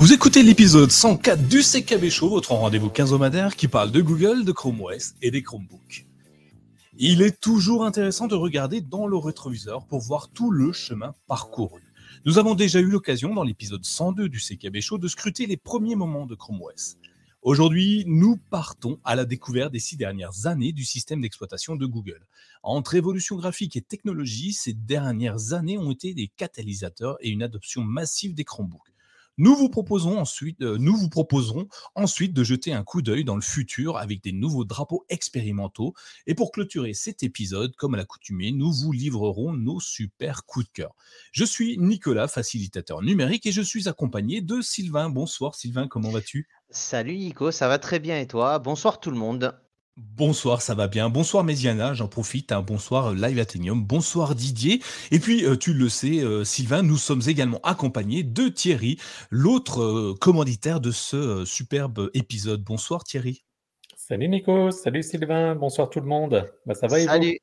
Vous écoutez l'épisode 104 du CKB Show, votre rendez-vous quinzomadaire qui parle de Google, de Chrome OS et des Chromebooks. Il est toujours intéressant de regarder dans le rétroviseur pour voir tout le chemin parcouru. Nous avons déjà eu l'occasion dans l'épisode 102 du CKB Show de scruter les premiers moments de Chrome OS. Aujourd'hui, nous partons à la découverte des six dernières années du système d'exploitation de Google. Entre évolution graphique et technologie, ces dernières années ont été des catalysateurs et une adoption massive des Chromebooks. Nous vous, proposons ensuite, euh, proposerons ensuite de jeter un coup d'œil dans le futur avec des nouveaux drapeaux expérimentaux. Et pour clôturer cet épisode, comme à l'accoutumée, nous vous livrerons nos super coups de cœur. Je suis Nicolas, facilitateur numérique, et je suis accompagné de Sylvain. Bonsoir Sylvain, comment vas-tu? Salut Nico, ça va très bien et toi? Bonsoir tout le monde. Bonsoir, ça va bien. Bonsoir Méziana, j'en profite. un Bonsoir euh, Live Athenium. Bonsoir Didier. Et puis, euh, tu le sais, euh, Sylvain, nous sommes également accompagnés de Thierry, l'autre commanditaire de ce superbe épisode. Bonsoir Thierry. Salut Nico, salut Sylvain, bonsoir tout le monde. Bah, ça va Salut.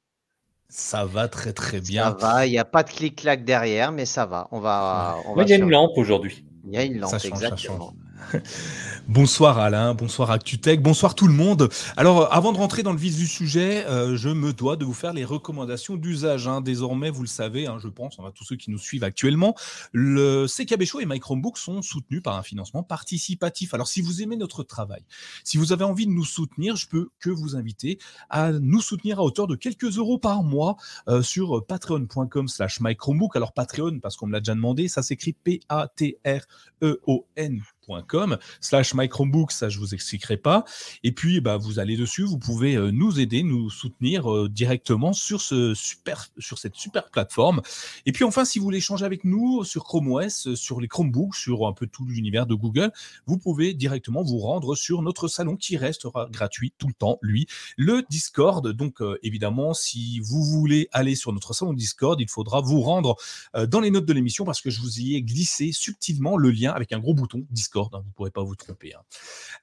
Ça va très très bien. Ça va, il n'y a pas de clic-clac derrière, mais ça va. On va, il y a une lampe aujourd'hui. Il y a une lampe, exactement. bonsoir Alain, bonsoir ActuTech, bonsoir tout le monde. Alors, avant de rentrer dans le vif du sujet, euh, je me dois de vous faire les recommandations d'usage. Hein. Désormais, vous le savez, hein, je pense, à tous ceux qui nous suivent actuellement, le CKB Show et My Chromebook sont soutenus par un financement participatif. Alors, si vous aimez notre travail, si vous avez envie de nous soutenir, je peux que vous inviter à nous soutenir à hauteur de quelques euros par mois euh, sur patreon.com slash. Alors, Patreon, parce qu'on me l'a déjà demandé, ça s'écrit P-A-T-R-E-O-N slash microbook, ça je vous expliquerai pas. Et puis bah, vous allez dessus, vous pouvez euh, nous aider, nous soutenir euh, directement sur ce super sur cette super plateforme. Et puis enfin, si vous voulez échanger avec nous sur Chrome OS, euh, sur les Chromebooks, sur un peu tout l'univers de Google, vous pouvez directement vous rendre sur notre salon qui restera gratuit tout le temps, lui, le Discord. Donc évidemment, si vous voulez aller sur notre salon Discord, il faudra vous rendre dans les notes de l'émission parce que je vous y ai glissé subtilement le lien avec un gros bouton Discord Hein, vous ne pourrez pas vous tromper. Hein.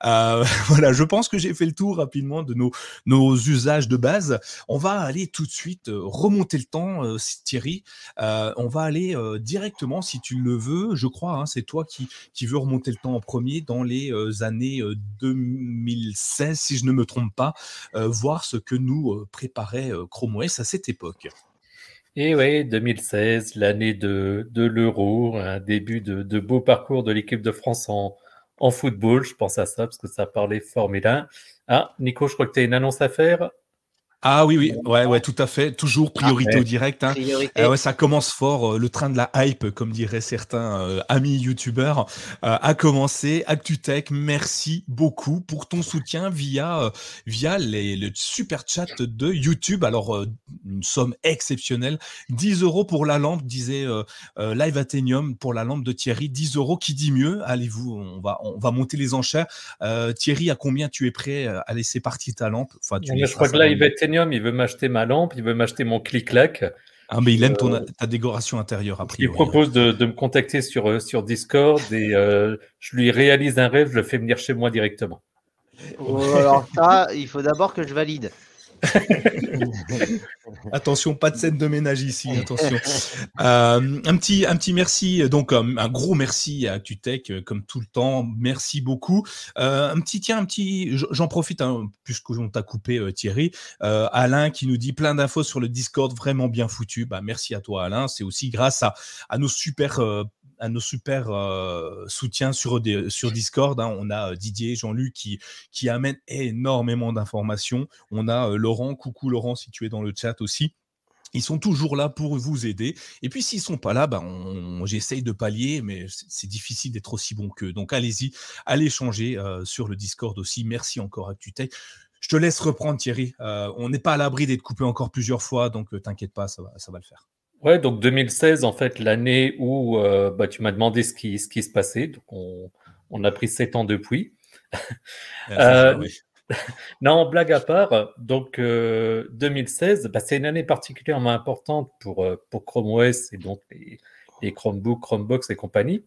Euh, voilà, je pense que j'ai fait le tour rapidement de nos, usages de base. On va aller tout de suite euh, remonter le temps, euh, Thierry. on va aller directement, si tu le veux, je crois, hein, c'est toi qui, qui veux remonter le temps en premier dans les années 2016, si je ne me trompe pas, voir ce que nous préparait Chrome OS à cette époque. Et oui, 2016, l'année de, de l'Euro, un début de, de beau parcours de l'équipe de France en, en football. Je pense à ça parce que ça parlait Formule 1. Ah, Nico, je crois que tu as une annonce à faire. Ah oui, oui, ouais, ouais, tout à fait. Toujours priorité au direct. Hein. Euh, ouais, ça commence fort. Euh, le train de la hype, comme diraient certains euh, amis youtubeurs, a commencé. ActuTech, merci beaucoup pour ton soutien via via les, le super chat de YouTube. Alors, une somme exceptionnelle. 10 euros pour la lampe, disait Live Athenium pour la lampe de Thierry. 10 euros, qui dit mieux? Allez-vous, on va, on va monter les enchères. Thierry, à combien tu es prêt à laisser partir ta lampe? Enfin, tu Je crois que Live Athenium il veut m'acheter ma lampe, il veut m'acheter mon clic-clac. Ah, mais il aime ton, euh, ta décoration intérieure, après. Il propose de, me contacter sur, euh, sur Discord et euh, je lui réalise un rêve, je le fais venir chez moi directement. Oh, alors ça, il faut d'abord que je valide. attention, pas de scène de ménage ici, attention. Euh, un petit, un petit merci, donc un gros merci à ActuTech euh, comme tout le temps. Merci beaucoup. Euh, un petit, tiens, un petit, j'en profite hein, puisqu'on t'a coupé Thierry. Alain qui nous dit plein d'infos sur le Discord, vraiment bien foutu. Bah merci à toi Alain. C'est aussi grâce à nos super à nos super euh, soutiens sur, Discord. Hein. On a euh, Didier, Jean-Luc qui, qui amènent énormément d'informations. On a euh, Laurent, coucou Laurent si tu es dans le chat aussi. Ils sont toujours là pour vous aider. Et puis s'ils sont pas là, ben j'essaye de pallier, mais c'est difficile d'être aussi bon qu'eux. Donc allez-y, allez changer sur le Discord aussi. Merci encore à Tutech. Je te laisse reprendre Thierry. on n'est pas à l'abri d'être coupé encore plusieurs fois, donc t'inquiète pas, ça va le faire. Ouais, donc 2016, en fait, l'année où euh, bah, tu m'as demandé ce qui, ce qui se passait. Donc, on, on a pris sept ans depuis. Ah, euh, non, blague à part, donc 2016, euh, bah, c'est une année particulièrement importante pour, pour Chrome OS et donc les, les Chromebooks, Chromebox et compagnie,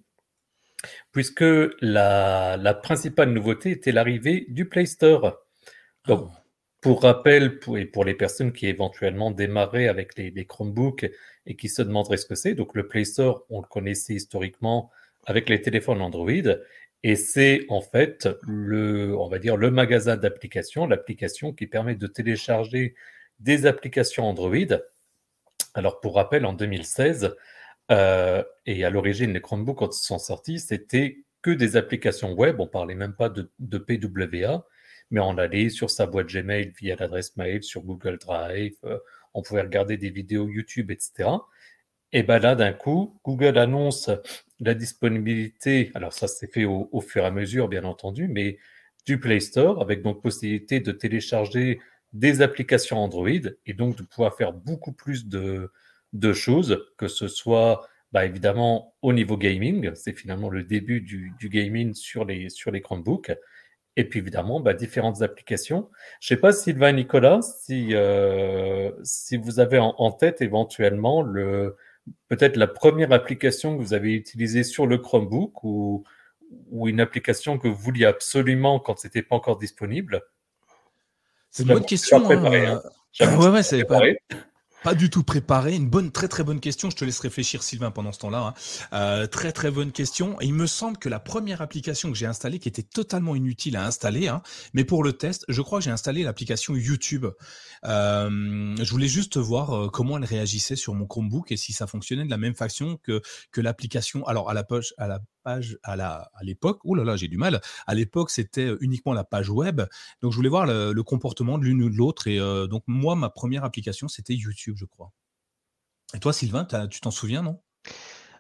puisque la, la principale nouveauté était l'arrivée du Play Store. Donc, ah. Pour rappel, et pour les personnes qui éventuellement démarraient avec les, Chromebooks et qui se demanderaient ce que c'est, donc le Play Store, on le connaissait historiquement avec les téléphones Android. Et c'est en fait le, on va dire, le magasin d'applications, l'application qui permet de télécharger des applications Android. Alors pour rappel, en 2016, euh, et à l'origine, les Chromebooks, quand ils sont sortis, c'était que des applications web. On parlait même pas de, PWA, mais on allait sur sa boîte Gmail via l'adresse mail, sur Google Drive. Euh, on pouvait regarder des vidéos YouTube, etc. Et bien là, d'un coup, Google annonce la disponibilité, alors ça s'est fait au, fur et à mesure, bien entendu, mais du Play Store, avec donc possibilité de télécharger des applications Android et donc de pouvoir faire beaucoup plus de, choses, que ce soit bah, évidemment au niveau gaming, c'est finalement le début du, gaming sur les, sur les Chromebooks, et puis évidemment bah, différentes applications. Je ne sais pas Sylvain et Nicolas, si, euh, si vous avez en tête éventuellement le, peut-être la première application que vous avez utilisée sur le Chromebook ou, ou une application que vous vouliez absolument quand c'était pas encore disponible C'est une bonne question. Préparé, hein. hein. Ouais, ouais, c'est préparé pas du tout préparé. Une bonne, très très bonne question. Je te laisse réfléchir, Sylvain, pendant ce temps-là. Hein. Euh, très très bonne question. Et il me semble que la première application que j'ai installée, qui était totalement inutile à installer, hein, mais pour le test, je crois que j'ai installé l'application YouTube. Euh, je voulais juste voir euh, comment elle réagissait sur mon Chromebook et si ça fonctionnait de la même façon que que l'application. Alors à la poche, à la page à la à l'époque. Oh là là, j'ai du mal. À l'époque, c'était uniquement la page web. Donc je voulais voir le, comportement de l'une ou de l'autre. Et donc moi, ma première application, c'était YouTube je crois. Et toi, Sylvain, tu t'en souviens, non?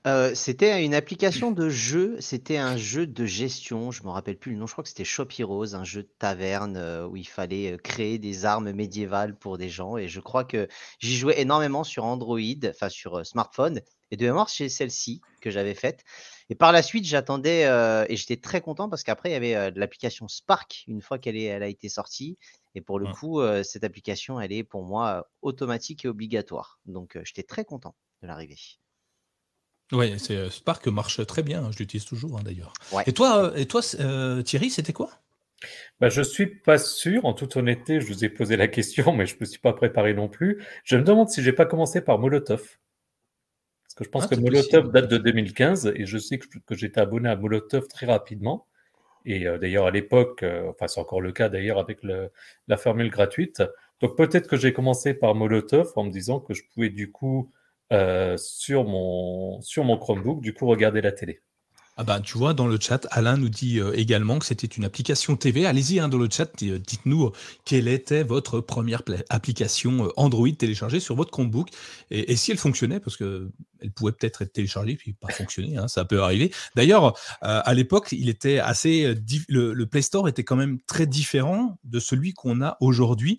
Euh, c'était une application de jeu, c'était un jeu de gestion, je me rappelle plus le nom, je crois que c'était Shop Heroes, un jeu de taverne euh, où il fallait euh, créer des armes médiévales pour des gens et je crois que j'y jouais énormément sur Android, enfin sur smartphone et de mémoire c'est celle-ci que j'avais faite. Et par la suite, j'attendais et j'étais très content parce qu'après il y avait l'application Spark une fois qu'elle elle a été sortie et pour le mmh. coup, cette application, elle est pour moi automatique et obligatoire. Donc, j'étais très content de l'arrivée. Oui, Spark marche très bien. Hein, je l'utilise toujours hein, d'ailleurs. Et toi, et toi Thierry, c'était quoi? Bah, je suis pas sûr, en toute honnêteté, je vous ai posé la question, mais je ne me suis pas préparé non plus. Je me demande si j'ai pas commencé par Molotov. Parce que je pense ah, que Molotov date de 2015 et je sais que, que j'étais abonné à Molotov très rapidement. Et euh, d'ailleurs, à l'époque, euh, enfin, c'est encore le cas d'ailleurs avec la formule gratuite. Donc peut-être que j'ai commencé par Molotov en me disant que je pouvais du coup, euh, sur, mon, sur mon Chromebook, du coup, regarder la télé. Ah bah, tu vois, dans le chat, Alain nous dit euh, également que c'était une application TV. Allez-y hein, dans le chat, euh, dites-nous euh, quelle était votre première application Android téléchargée sur votre Chromebook et, si elle fonctionnait, parce que elle pouvait peut-être être téléchargée puis pas fonctionner, hein, ça peut arriver. D'ailleurs, à l'époque, il était assez le, Play Store était quand même très différent de celui qu'on a aujourd'hui.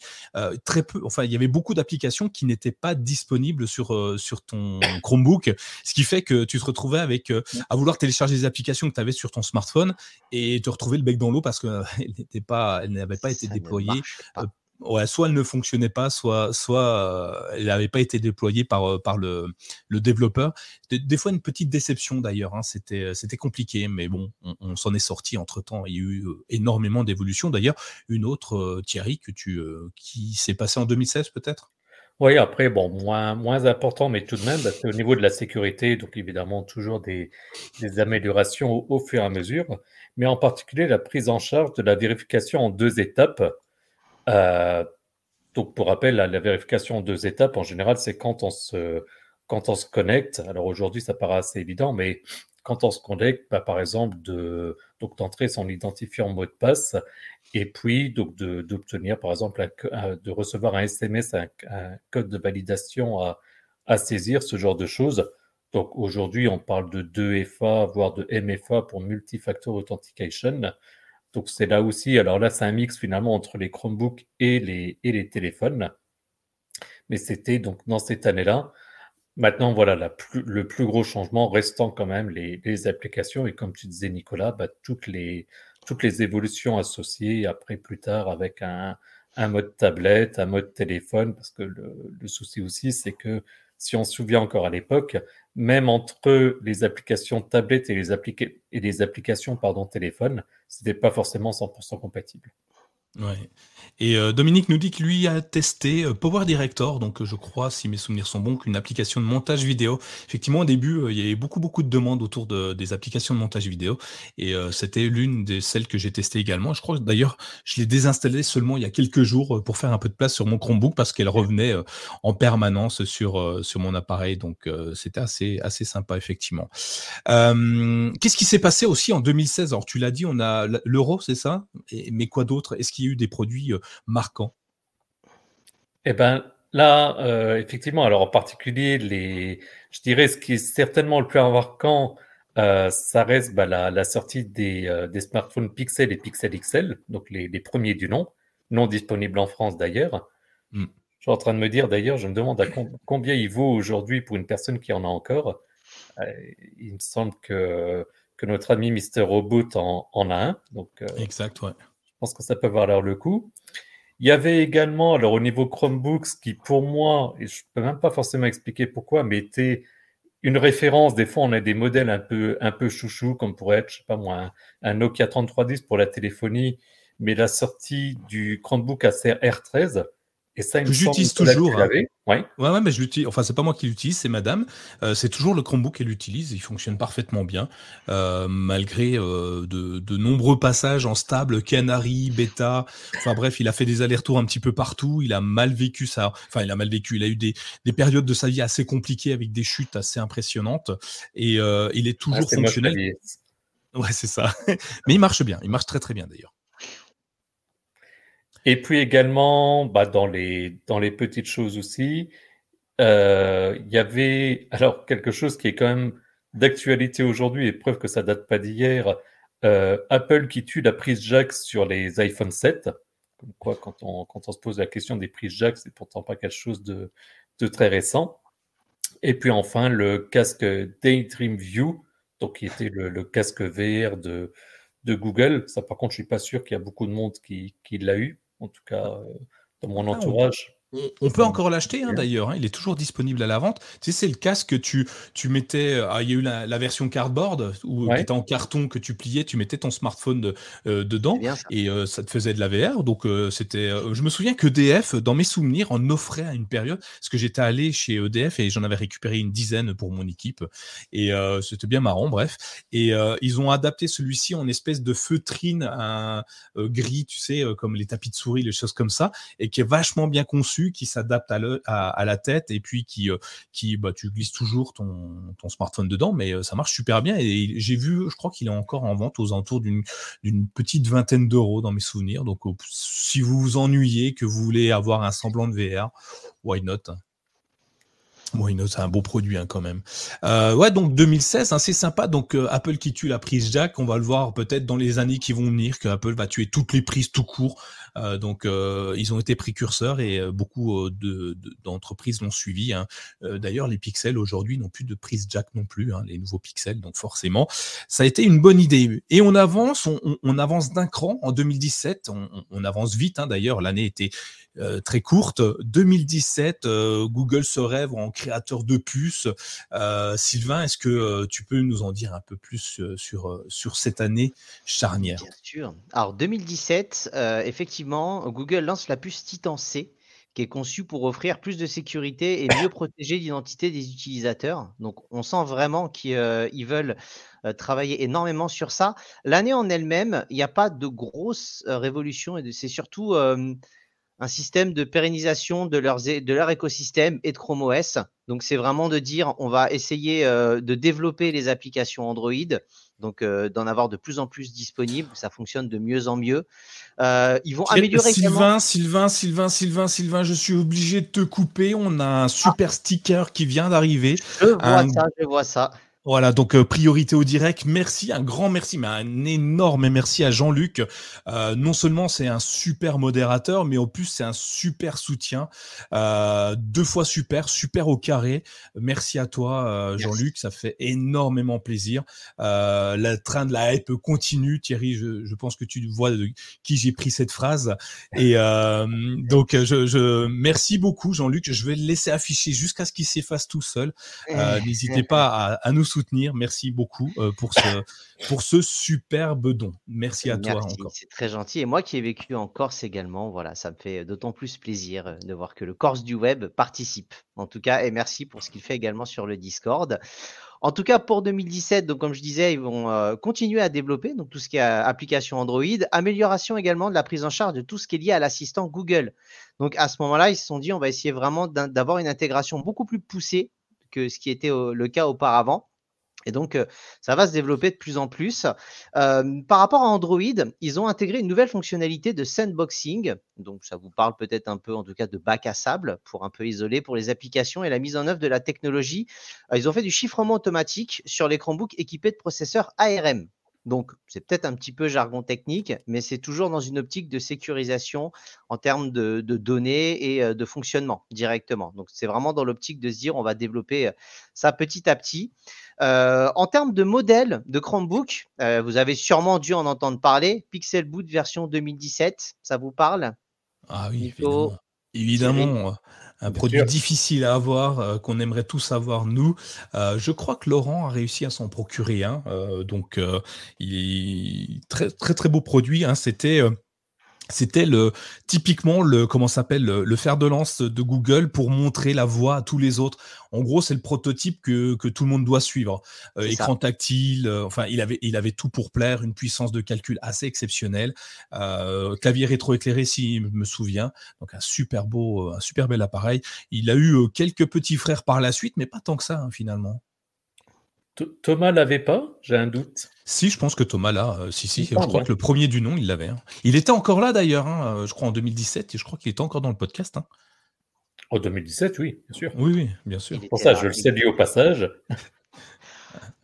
très peu, enfin, il y avait beaucoup d'applications qui n'étaient pas disponibles sur sur ton Chromebook, ce qui fait que tu te retrouvais avec à vouloir télécharger des applications que tu avais sur ton smartphone et te retrouver le bec dans l'eau parce qu'elle n'était pas, elle n'avait pas été déployée. Euh, ouais, soit elle ne fonctionnait pas, soit, soit euh, elle n'avait pas été déployée par, euh, par le, le développeur. Des, fois, une petite déception d'ailleurs. Hein, c'était, c'était compliqué, mais bon, on, s'en est sorti entre temps. Il y a eu énormément d'évolutions. D'ailleurs, une autre, Thierry, que tu, qui s'est passée en 2016 peut-être? Oui, après, bon, moins, moins important, mais tout de même, c'est au niveau de la sécurité, donc évidemment, toujours des, des améliorations au, fur et à mesure, mais en particulier la prise en charge de la vérification en deux étapes. Euh, donc, pour rappel, la, vérification en deux étapes, en général, c'est quand on se, quand on se connecte. Alors aujourd'hui, ça paraît assez évident, mais quand on se connecte, bah, par exemple, donc d'entrer son identifiant mot de passe et puis donc d'obtenir, par exemple, de recevoir un SMS, un, code de validation à, à, saisir, ce genre de choses. Donc aujourd'hui, on parle de 2FA, voire de MFA pour Multifactor Authentication. Donc c'est là aussi, alors là, c'est un mix finalement entre les Chromebooks et les, et les téléphones. Mais c'était donc dans cette année-là. Maintenant, voilà, le plus gros changement restant quand même les, applications et comme tu disais, Nicolas, bah, toutes, les, toutes les évolutions associées après plus tard avec un, mode tablette, un mode téléphone, parce que le, souci aussi, c'est que si on se souvient encore à l'époque, même entre les applications tablette et les, et les applications pardon, téléphone, ce n'était pas forcément 100% compatible. Ouais. Et euh, Dominique nous dit que lui a testé euh, Power Director, donc euh, je crois, si mes souvenirs sont bons, qu'une application de montage vidéo. Effectivement, au début, il y avait beaucoup beaucoup de demandes autour de, des applications de montage vidéo, et c'était l'une des celles que j'ai testées également. Je crois d'ailleurs, je l'ai désinstallée seulement il y a quelques jours pour faire un peu de place sur mon Chromebook parce qu'elle revenait en permanence sur sur mon appareil, donc c'était assez assez sympa effectivement. Qu'est-ce qui s'est passé aussi en 2016 Alors tu l'as dit, on a l'euro, c'est ça? Mais quoi d'autre? Est-ce qu'il y a eu des produits marquant Eh ben là, euh, effectivement, alors en particulier, les, je dirais ce qui est certainement le plus marquant, euh, ça reste bah, la, sortie des, euh, des, smartphones Pixel et Pixel XL, donc les, premiers du nom, non disponibles en France d'ailleurs. Hmm. Je suis en train de me dire d'ailleurs, je me demande à combien il vaut aujourd'hui pour une personne qui en a encore. il me semble que, que notre ami Mr. Robot en, en a un. Donc, exact, ouais. Je pense que ça peut valoir le coup. Il y avait également, alors au niveau Chromebooks, qui pour moi, et je ne peux même pas forcément expliquer pourquoi, mais était une référence. Des fois, on a des modèles un peu, un peu chouchou, comme pourrait être, je sais pas moi, un, Nokia 3310 pour la téléphonie, mais la sortie du Chromebook Acer R13, et ça, j'utilise toujours. Hein. Ouais. ouais, mais je l'utilise. Enfin, c'est pas moi qui l'utilise, c'est Madame. Euh, c'est toujours le Chromebook qu'elle utilise. Il fonctionne parfaitement bien, euh, malgré euh, de, nombreux passages en stable, Canary, bêta. Enfin bref, il a fait des allers-retours un petit peu partout. Il a mal vécu ça. Enfin, il a mal vécu. Il a eu des, périodes de sa vie assez compliquées avec des chutes assez impressionnantes. Et il est toujours fonctionnel. Ouais, c'est ça. mais il marche bien. Il marche très très bien d'ailleurs. Et puis également, bah, dans, les, dans les petites choses aussi, euh, il y avait alors quelque chose qui est quand même d'actualité aujourd'hui et preuve que ça date pas d'hier. Euh, Apple qui tue la prise jack sur les iPhone 7. Comme quoi, quand on, quand on se pose la question des prises jack, c'est pourtant pas quelque chose de, de très récent. Et puis enfin, le casque Daydream View, donc qui était le, le casque VR de, de Google. Ça, par contre, je suis pas sûr qu'il y a beaucoup de monde qui, qui l'a eu en tout cas euh, dans mon ah, entourage. On peut encore l'acheter hein, d'ailleurs, hein. il est toujours disponible à la vente. Tu sais, c'est le casque que tu, tu mettais. Euh, ah, il y a eu la, version cardboard où tu étais en carton que tu pliais, tu mettais ton smartphone euh, dedans et ça te faisait de la VR. Donc c'était. je me souviens que EDF, dans mes souvenirs, en offrait à une période parce que j'étais allé chez EDF et j'en avais récupéré une dizaine pour mon équipe et c'était bien marrant. Bref, et ils ont adapté celui-ci en espèce de feutrine gris, tu sais, comme les tapis de souris, les choses comme ça, et qui est vachement bien conçu qui s'adapte à, la tête et puis qui, euh, qui bah, tu glisses toujours ton, smartphone dedans, mais euh, ça marche super bien. Et j'ai vu, je crois qu'il est encore en vente aux alentours d'une petite vingtaine d'euros dans mes souvenirs. Donc, si vous vous ennuyez, que vous voulez avoir un semblant de VR, why not? Oui, c'est un beau produit hein, quand même. Euh, ouais, donc 2016, hein, c'est sympa. Donc Apple qui tue la prise jack, on va le voir peut-être dans les années qui vont venir que Apple va tuer toutes les prises tout court euh, donc, euh, ils ont été précurseurs et euh, beaucoup d'entreprises l'ont suivi. Hein. D'ailleurs, les pixels aujourd'hui n'ont plus de prise jack non plus, hein, les nouveaux pixels. Donc, forcément, ça a été une bonne idée. Et on avance, on, avance d'un cran en 2017. On, avance vite. Hein, d'ailleurs, l'année était très courte. 2017, Google se rêve en créateur de puces. Sylvain, est-ce que tu peux nous en dire un peu plus sur, sur cette année charnière? Bien sûr. Alors 2017, effectivement, Google lance la puce Titan C, qui est conçue pour offrir plus de sécurité et mieux protéger l'identité des utilisateurs. Donc, on sent vraiment qu'ils euh, veulent euh, travailler énormément sur ça. L'année en elle-même, il n'y a pas de grosse euh, révolution et c'est surtout un système de pérennisation de, de leur écosystème et de Chrome OS. Donc, c'est vraiment de dire, on va essayer de développer les applications Android donc d'en avoir de plus en plus disponibles. Ça fonctionne de mieux en mieux. ils vont améliorer. Sylvain, Sylvain, Sylvain, Sylvain, Sylvain, je suis obligé de te couper. On a un super sticker qui vient d'arriver. Je vois ça, je vois ça. Voilà, donc euh, priorité au direct. Merci, un grand merci, mais un énorme merci à Jean-Luc. Euh, non seulement c'est un super modérateur, mais en plus c'est un super soutien. Euh, deux fois super, super au carré. Merci à toi, Jean-Luc, ça fait énormément plaisir. le train de la hype continue. Thierry, je, pense que tu vois de qui j'ai pris cette phrase. Et donc, je, je, merci beaucoup, Jean-Luc. Je vais le laisser afficher jusqu'à ce qu'il s'efface tout seul. N'hésitez pas à, à nous soutenir soutenir. Merci beaucoup pour, ce, pour ce superbe don. Merci à toi encore. C'est très gentil. Et moi qui ai vécu en Corse également, voilà, ça me fait d'autant plus plaisir de voir que le Corse du web participe. En tout cas, et merci pour ce qu'il fait également sur le Discord. En tout cas, pour 2017, donc comme je disais, ils vont euh, continuer à développer donc tout ce qui est euh, application Android, amélioration également de la prise en charge de tout ce qui est lié à l'assistant Google. Donc à ce moment-là, ils se sont dit, on va essayer vraiment d'avoir une intégration beaucoup plus poussée que ce qui était le cas auparavant. Et donc, ça va se développer de plus en plus. par rapport à Android, ils ont intégré une nouvelle fonctionnalité de sandboxing. Donc, ça vous parle peut-être un peu, en tout cas, de bac à sable pour un peu isoler pour les applications et la mise en œuvre de la technologie. ils ont fait du chiffrement automatique sur les Chromebooks équipés de processeurs ARM. Donc, c'est peut-être un petit peu jargon technique, mais c'est toujours dans une optique de sécurisation en termes de, données et de fonctionnement directement. Donc, c'est vraiment dans l'optique de se dire, on va développer ça petit à petit. en termes de modèle de Chromebook, vous avez sûrement dû en entendre parler. Pixel Boot version 2017, ça vous parle? Ah oui, évidemment. évidemment un produit difficile à avoir, euh, qu'on aimerait tous avoir nous. Euh, je crois que Laurent a réussi à s'en procurer un. Euh, donc, il très très très beau produit. Hein. C'était c'était le typiquement le comment s'appelle le, fer de lance de Google pour montrer la voie à tous les autres. En gros, c'est le prototype que, que tout le monde doit suivre. Euh, écran tactile, euh, enfin, il avait il avait tout pour plaire, une puissance de calcul assez exceptionnelle, euh, clavier rétroéclairé si je me souviens. Donc un super beau, un super bel appareil. Il a eu quelques petits frères par la suite, mais pas tant que ça hein, finalement. Thomas l'avait pas J'ai un doute. Si, je pense que Thomas l'a. Euh, si, si, je crois que le premier du nom, il l'avait. Hein. Il était encore là d'ailleurs, hein, euh, je crois en 2017, et je crois qu'il était encore dans le podcast. Hein. En 2017, oui, bien sûr. Oui, oui, bien sûr. Pour ça, je le salue au passage.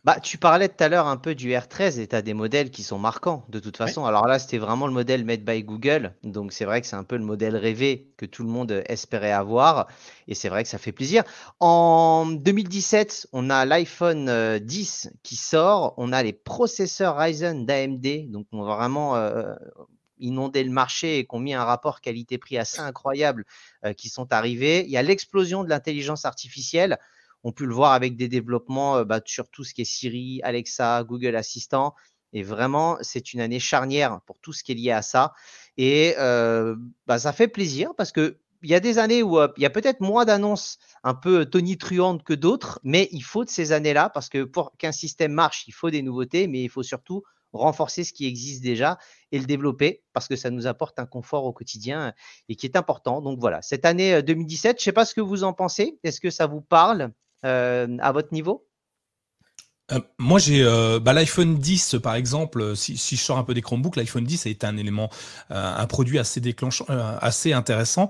Bah, tu parlais tout à l'heure un peu du R13 et tu as des modèles qui sont marquants de toute façon. Alors là, c'était vraiment le modèle made by Google. Donc c'est vrai que c'est un peu le modèle rêvé que tout le monde espérait avoir. Et c'est vrai que ça fait plaisir. En 2017, on a l'iPhone 10 euh, qui sort. On a les processeurs Ryzen d'AMD. Donc on va vraiment euh, inonder le marché et qu'on mis un rapport qualité-prix assez incroyable euh, qui sont arrivés. Il y a l'explosion de l'intelligence artificielle on peut le voir avec des développements euh, bah, sur tout ce qui est Siri, Alexa, Google Assistant. Et vraiment, c'est une année charnière pour tout ce qui est lié à ça. Et euh, bah, ça fait plaisir parce que il y a des années où euh, il y a peut-être moins d'annonces un peu tonitruantes que d'autres, mais il faut ces années-là parce que pour qu'un système marche, il faut des nouveautés, mais il faut surtout renforcer ce qui existe déjà et le développer parce que ça nous apporte un confort au quotidien et qui est important. Donc voilà, cette année 2017, je ne sais pas ce que vous en pensez. Est-ce que ça vous parle? À votre niveau? Euh, moi, j'ai euh, bah, l'iPhone 10, par exemple, si, si, je sors un peu des Chromebooks, l'iPhone 10 a été un élément, un produit assez déclenchant, assez intéressant,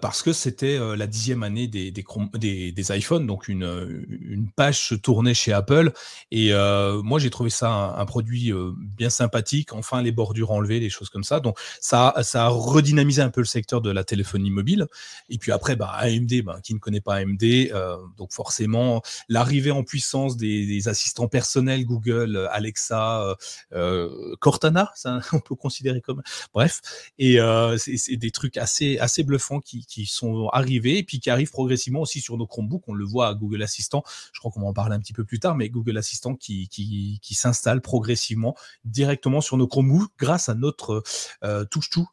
parce que c'était la dixième année des, des, iPhones, donc une, page se tournait chez Apple, et moi, j'ai trouvé ça un, produit bien sympathique, enfin les bordures enlevées, les choses comme ça, donc ça, a redynamisé un peu le secteur de la téléphonie mobile, et puis après, bah, AMD, bah, qui ne connaît pas AMD, donc forcément, l'arrivée en puissance des assistants assistants personnels Google, euh, Alexa, euh, euh, Cortana, ça, on peut considérer comme. Bref, et c'est des trucs assez assez bluffants qui, qui, sont arrivés et puis qui arrivent progressivement aussi sur nos Chromebooks. On le voit à Google Assistant. Je crois qu'on va en parler un petit peu plus tard, mais Google Assistant qui qui, s'installe progressivement directement sur nos Chromebooks grâce à notre touche tout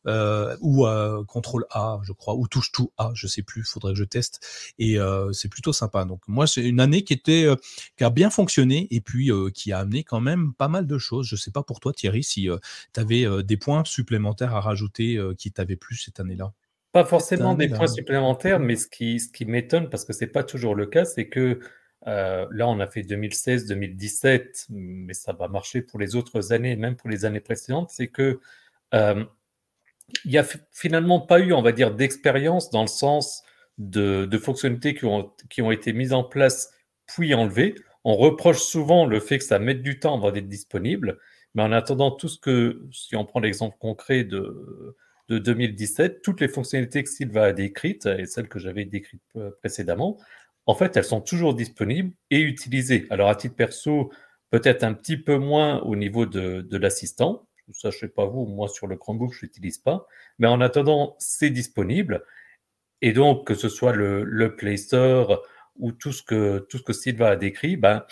ou contrôle A, je crois, ou touche tout A, je sais plus. Faudrait que je teste. Et c'est plutôt sympa. Donc moi, c'est une année qui était qui a bien fonctionné et puis qui a amené quand même pas mal de choses. Je ne sais pas pour toi, Thierry, si tu avais des points supplémentaires à rajouter qui t'avaient plu cette année-là? Pas forcément des points supplémentaires, mais ce qui, ce qui m'étonne, parce que ce n'est pas toujours le cas, c'est que là, on a fait 2016-2017, mais ça va marcher pour les autres années, même pour les années précédentes, c'est que il n'y a finalement pas eu, on va dire, d'expérience dans le sens de, de fonctionnalités qui ont, qui ont été mises en place puis enlevées. On reproche souvent le fait que ça mette du temps avant d'être disponible, mais en attendant tout ce que, si on prend l'exemple concret de, de 2017, toutes les fonctionnalités que Sylvain a décrites et celles que j'avais décrites précédemment, en fait, elles sont toujours disponibles et utilisées. Alors, à titre perso, peut-être un petit peu moins au niveau de, de l'assistant. Ça, je ne sais pas vous, moi sur le Chromebook, je l'utilise pas. Mais en attendant, c'est disponible. Et donc, que ce soit le, le Play Store, ou tout ce que, tout ce que Sylvain a décrit, ben,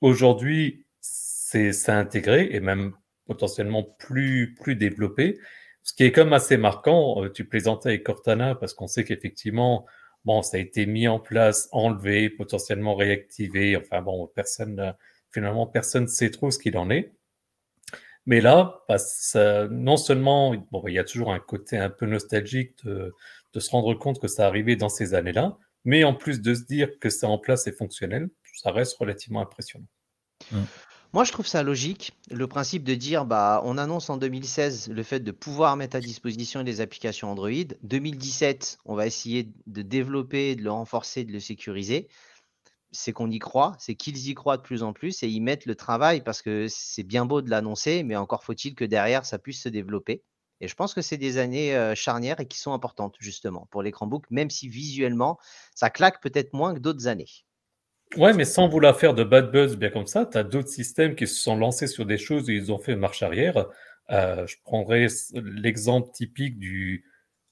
aujourd'hui, c'est intégré et même potentiellement plus, plus développé. Ce qui est comme assez marquant, tu plaisantais avec Cortana parce qu'on sait qu'effectivement, bon, ça a été mis en place, enlevé, potentiellement réactivé. Enfin bon, personne, finalement, personne ne sait trop ce qu'il en est. Mais là, bah, non seulement, bon, il y a toujours un côté un peu nostalgique de, se rendre compte que ça arrivait dans ces années-là, mais en plus de se dire que c'est en place et fonctionnel, ça reste relativement impressionnant. Moi, je trouve ça logique, le principe de dire, bah, on annonce en 2016 le fait de pouvoir mettre à disposition des applications Android. 2017, on va essayer de développer, de le renforcer, de le sécuriser. C'est qu'on y croit, c'est qu'ils y croient de plus en plus et ils mettent le travail parce que c'est bien beau de l'annoncer, mais encore faut-il que derrière ça puisse se développer. Et je pense que c'est des années charnières et qui sont importantes justement pour l'écran book, même si visuellement ça claque peut-être moins que d'autres années. Ouais, mais sans vouloir faire de bad buzz bien comme ça, tu as d'autres systèmes qui se sont lancés sur des choses et ils ont fait marche arrière. Je prendrais l'exemple typique du,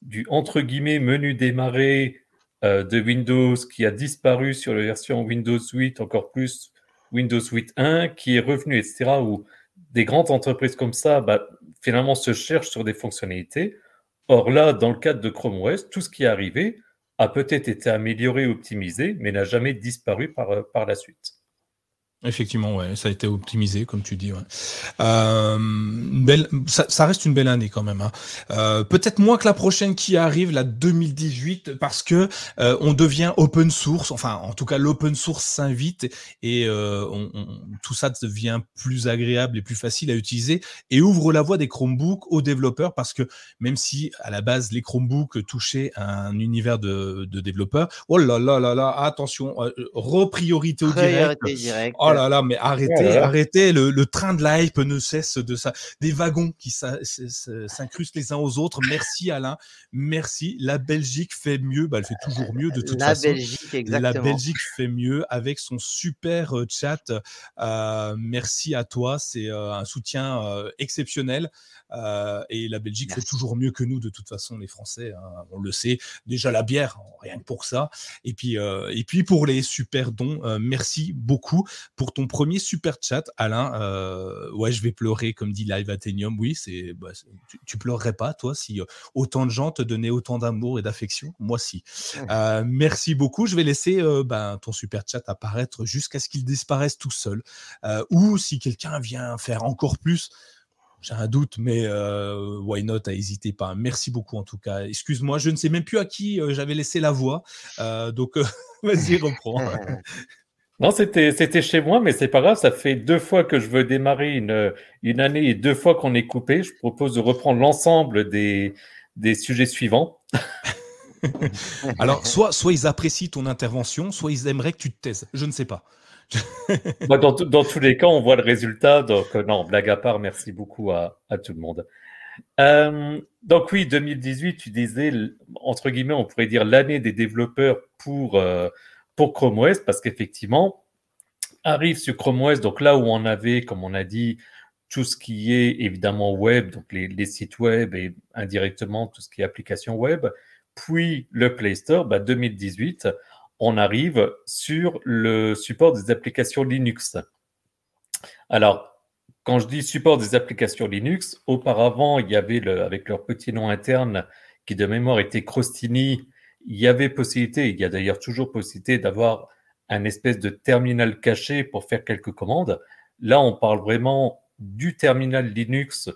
du entre guillemets menu démarrer euh, de Windows qui a disparu sur la version Windows 8, encore plus Windows 8 1, qui est revenu, etc. Où des grandes entreprises comme ça, bah, finalement, se cherchent sur des fonctionnalités. Or là, dans le cadre de Chrome OS, tout ce qui est arrivé, a peut-être été amélioré, optimisé, mais n'a jamais disparu par, euh, par la suite. Effectivement, ouais, ça a été optimisé, comme tu dis. Ouais. Euh, belle, ça, reste une belle année quand même. Hein. Euh, Peut-être moins que la prochaine qui arrive, la 2018, parce que euh, on devient open source. Enfin, en tout cas, l'open source s'invite et euh, on, tout ça devient plus agréable et plus facile à utiliser et ouvre la voie des Chromebooks aux développeurs, parce que même si à la base les Chromebooks touchaient un univers de, de développeurs, oh là là là là, attention, euh, repriorité au direct. Là là, mais arrêtez, arrêtez, le, train de la hype ne cesse de ça. Des wagons qui s'incrustent les uns aux autres. Merci Alain, merci. La Belgique fait mieux, bah, elle fait toujours mieux de toute la façon. Belgique, exactement. La Belgique fait mieux avec son super euh, chat. Euh, merci à toi, c'est euh, un soutien exceptionnel. et la Belgique fait toujours mieux que nous de toute façon, les Français, hein, on le sait. Déjà la bière, rien que pour ça. Et puis, et puis pour les super dons, merci beaucoup pour ton premier super chat, Alain. Euh, ouais, je vais pleurer, comme dit Live Athenium. Oui, c'est, bah, tu, pleurerais pas, toi, si euh, autant de gens te donnaient autant d'amour et d'affection? Moi, si. Euh, merci beaucoup. Je vais laisser ben, ton super chat apparaître jusqu'à ce qu'il disparaisse tout seul. ou si quelqu'un vient faire encore plus. J'ai un doute, mais why not? N'hésitez pas. Merci beaucoup en tout cas. Excuse-moi, je ne sais même plus à qui j'avais laissé la voix. donc, vas-y, reprends. Non, c'était, c'était chez moi, mais c'est pas grave. Ça fait deux fois que je veux démarrer une, une année et deux fois qu'on est coupé. Je propose de reprendre l'ensemble des, des sujets suivants. Alors, soit, soit ils apprécient ton intervention, soit ils aimeraient que tu te taises. Je ne sais pas. dans, dans, tous les cas, on voit le résultat. Donc, euh, non, blague à part, merci beaucoup à, à tout le monde. Euh, donc oui, 2018, tu disais, entre guillemets, on pourrait dire l'année des développeurs pour, euh, pour Chrome OS parce qu'effectivement, arrive sur Chrome OS, donc là où on avait, comme on a dit, tout ce qui est évidemment web, donc les, sites web et indirectement tout ce qui est application web, puis le Play Store, 2018, bah, on arrive sur le support des applications Linux. Alors, quand je dis support des applications Linux, auparavant, il y avait avec leur petit nom interne qui de mémoire était Crostini il y avait possibilité, il y a d'ailleurs toujours possibilité d'avoir un espèce de terminal caché pour faire quelques commandes. Là, on parle vraiment du terminal Linux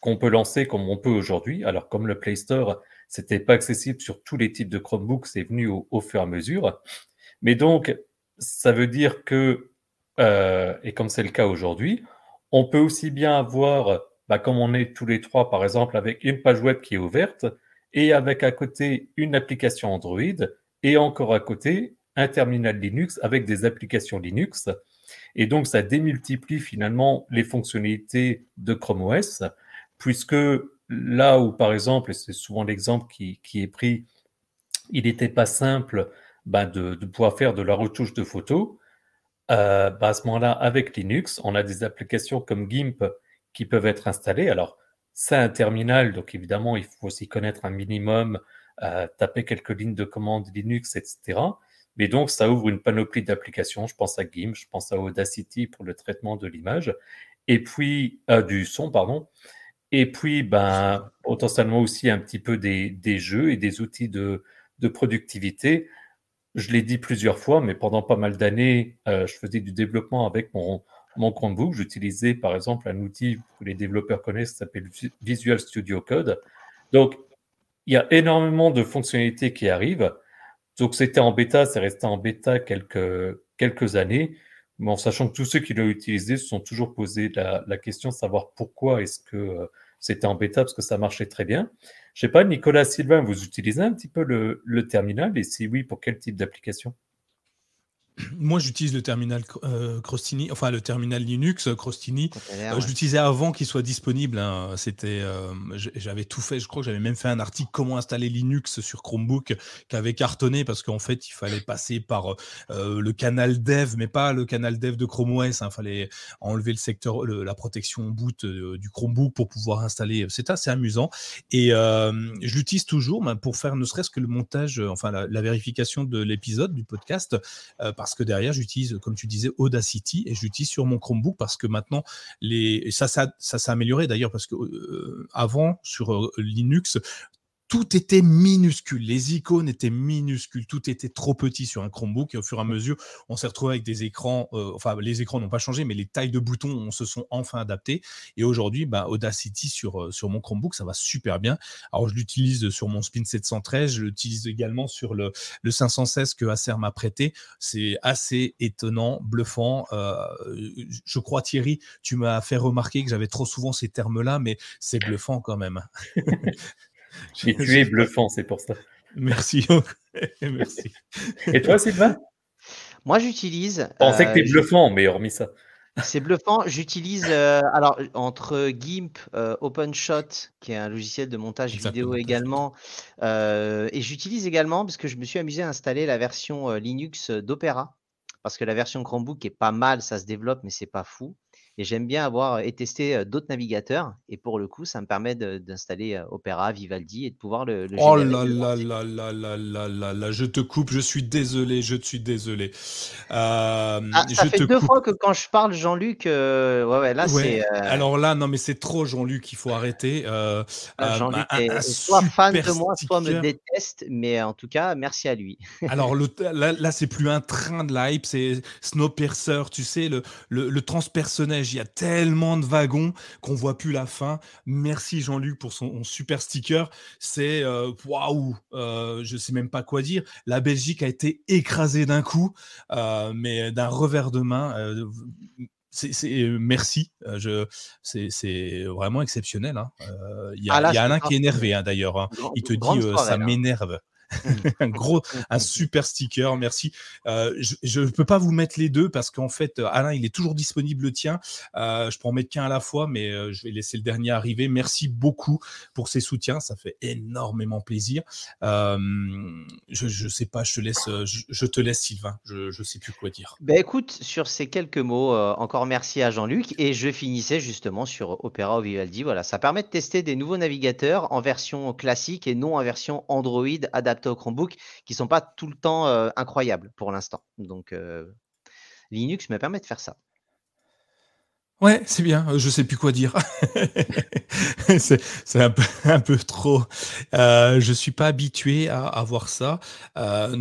qu'on peut lancer comme on peut aujourd'hui. Alors, comme le Play Store, c'était pas accessible sur tous les types de Chromebooks, c'est venu au, fur et à mesure. Mais donc, ça veut dire que, euh, et comme c'est le cas aujourd'hui, on peut aussi bien avoir, bah, comme on est tous les trois, par exemple, avec une page web qui est ouverte, et avec à côté une application Android et encore à côté un terminal Linux avec des applications Linux. Et donc, ça démultiplie finalement les fonctionnalités de Chrome OS, puisque là où, par exemple, et c'est souvent l'exemple qui, est pris, il n'était pas simple ben, de, pouvoir faire de la retouche de photos, euh, ben, à ce moment-là, avec Linux, on a des applications comme GIMP qui peuvent être installées. Alors, c'est un terminal, donc évidemment, il faut aussi connaître un minimum, euh, taper quelques lignes de commande Linux, etc. Mais donc, ça ouvre une panoplie d'applications. Je pense à GIMP, je pense à Audacity pour le traitement de l'image, et puis euh, du son, pardon. Et puis, ben, potentiellement aussi un petit peu des, jeux et des outils de, productivité. Je l'ai dit plusieurs fois, mais pendant pas mal d'années, euh, je faisais du développement avec mon, mon Chromebook. J'utilisais par exemple un outil que les développeurs connaissent qui s'appelle Visual Studio Code. Donc, il y a énormément de fonctionnalités qui arrivent. Donc, c'était en bêta, c'est resté en bêta quelques, années. Mais en sachant que tous ceux qui l'ont utilisé se sont toujours posé la, question de savoir pourquoi est-ce que euh, c'était en bêta, parce que ça marchait très bien. Je sais pas, Nicolas Sylvain, vous utilisez un petit peu le terminal? Et si oui, pour quel type d'application? Moi, j'utilise le terminal euh, Crostini, enfin le terminal Linux euh, Crostini. Euh, je l'utilisais avant qu'il soit disponible. Hein. C'était, j'avais tout fait. Je crois que j'avais même fait un article comment installer Linux sur Chromebook qui avait cartonné parce qu'en fait, il fallait passer par le canal dev, mais pas le canal dev de Chrome OS. Il hein. fallait enlever le secteur, la protection boot du Chromebook pour pouvoir installer. C'est assez amusant et je l'utilise toujours pour faire ne serait-ce que le montage, enfin la, la vérification de l'épisode du podcast. parce parce que derrière, j'utilise, comme tu disais, Audacity et j'utilise sur mon Chromebook parce que maintenant, les, ça, ça, s'est amélioré d'ailleurs parce que euh, avant, sur euh, Linux, tout était minuscule. Les icônes étaient minuscules. Tout était trop petit sur un Chromebook. Et au fur et à mesure, on s'est retrouvé avec des écrans. Euh, enfin, les écrans n'ont pas changé, mais les tailles de boutons on se sont enfin adaptées. Et aujourd'hui, bah, Audacity sur, euh, sur mon Chromebook, ça va super bien. Alors, je l'utilise sur mon Spin 713. Je l'utilise également sur le, le 516 que Acer m'a prêté. C'est assez étonnant, bluffant. Euh, je crois, Thierry, tu m'as fait remarquer que j'avais trop souvent ces termes-là, mais c'est bluffant quand même. Et tu es bluffant, c'est pour ça. Merci. Merci. Et toi, Sylvain? Moi, j'utilise. On sait que tu es euh, bluffant, mais hormis ça. C'est bluffant. J'utilise euh, alors entre GIMP, euh, OpenShot, qui est un logiciel de montage vidéo également, et j'utilise également parce que je me suis amusé à installer la version Linux d'Opera parce que la version Chromebook est pas mal, ça se développe, mais c'est pas fou. Et j'aime bien avoir et tester d'autres navigateurs. Et pour le coup, ça me permet d'installer Opera, Vivaldi et de pouvoir le. le oh là là là là là là là là, je te coupe, je suis désolé, je suis désolé. Euh, ah, ça fait deux fois que quand je parle, Jean-Luc, ouais, ouais, là c'est. Alors là, non, mais c'est trop Jean-Luc, il faut arrêter. Ah, Jean-Luc est soit fan de moi, soit me déteste, mais en tout cas, merci à lui. Alors là, là c'est plus un train de hype, c'est Snowpiercer, tu sais, le, le, le transpersonnage il y a tellement de wagons qu'on voit plus la fin. Merci Jean-Luc pour son, super sticker. C'est euh, waouh, euh, je sais même pas quoi dire. La Belgique a été écrasée d'un coup, euh, mais d'un revers de main. Euh, c'est merci. je c'est vraiment exceptionnel. Hein. Il y, a, ah Alain qui est énervé hein, d'ailleurs. Hein. Il te dit ça m'énerve. un gros, un super sticker, merci. Euh, je ne peux pas vous mettre les deux parce qu'en fait, Alain, il est toujours disponible le tien. Euh, je peux en mettre qu'un à la fois, mais euh, je vais laisser le dernier arriver. Merci beaucoup pour ces soutiens, ça fait énormément plaisir. je ne sais pas, je te laisse, je, te laisse Sylvain, je ne sais plus quoi dire. Ben écoute, sur ces quelques mots, encore merci à Jean-Luc et je finissais justement sur Opera ou Vivaldi. Voilà, ça permet de tester des nouveaux navigateurs en version classique et non en version Android adaptée au Chromebook qui sont pas tout le temps incroyables pour l'instant. Donc Linux me permet de faire ça. Ouais, c'est bien. Je sais plus quoi dire. c'est un peu, trop. Euh, je suis pas habitué à, à voir ça, euh,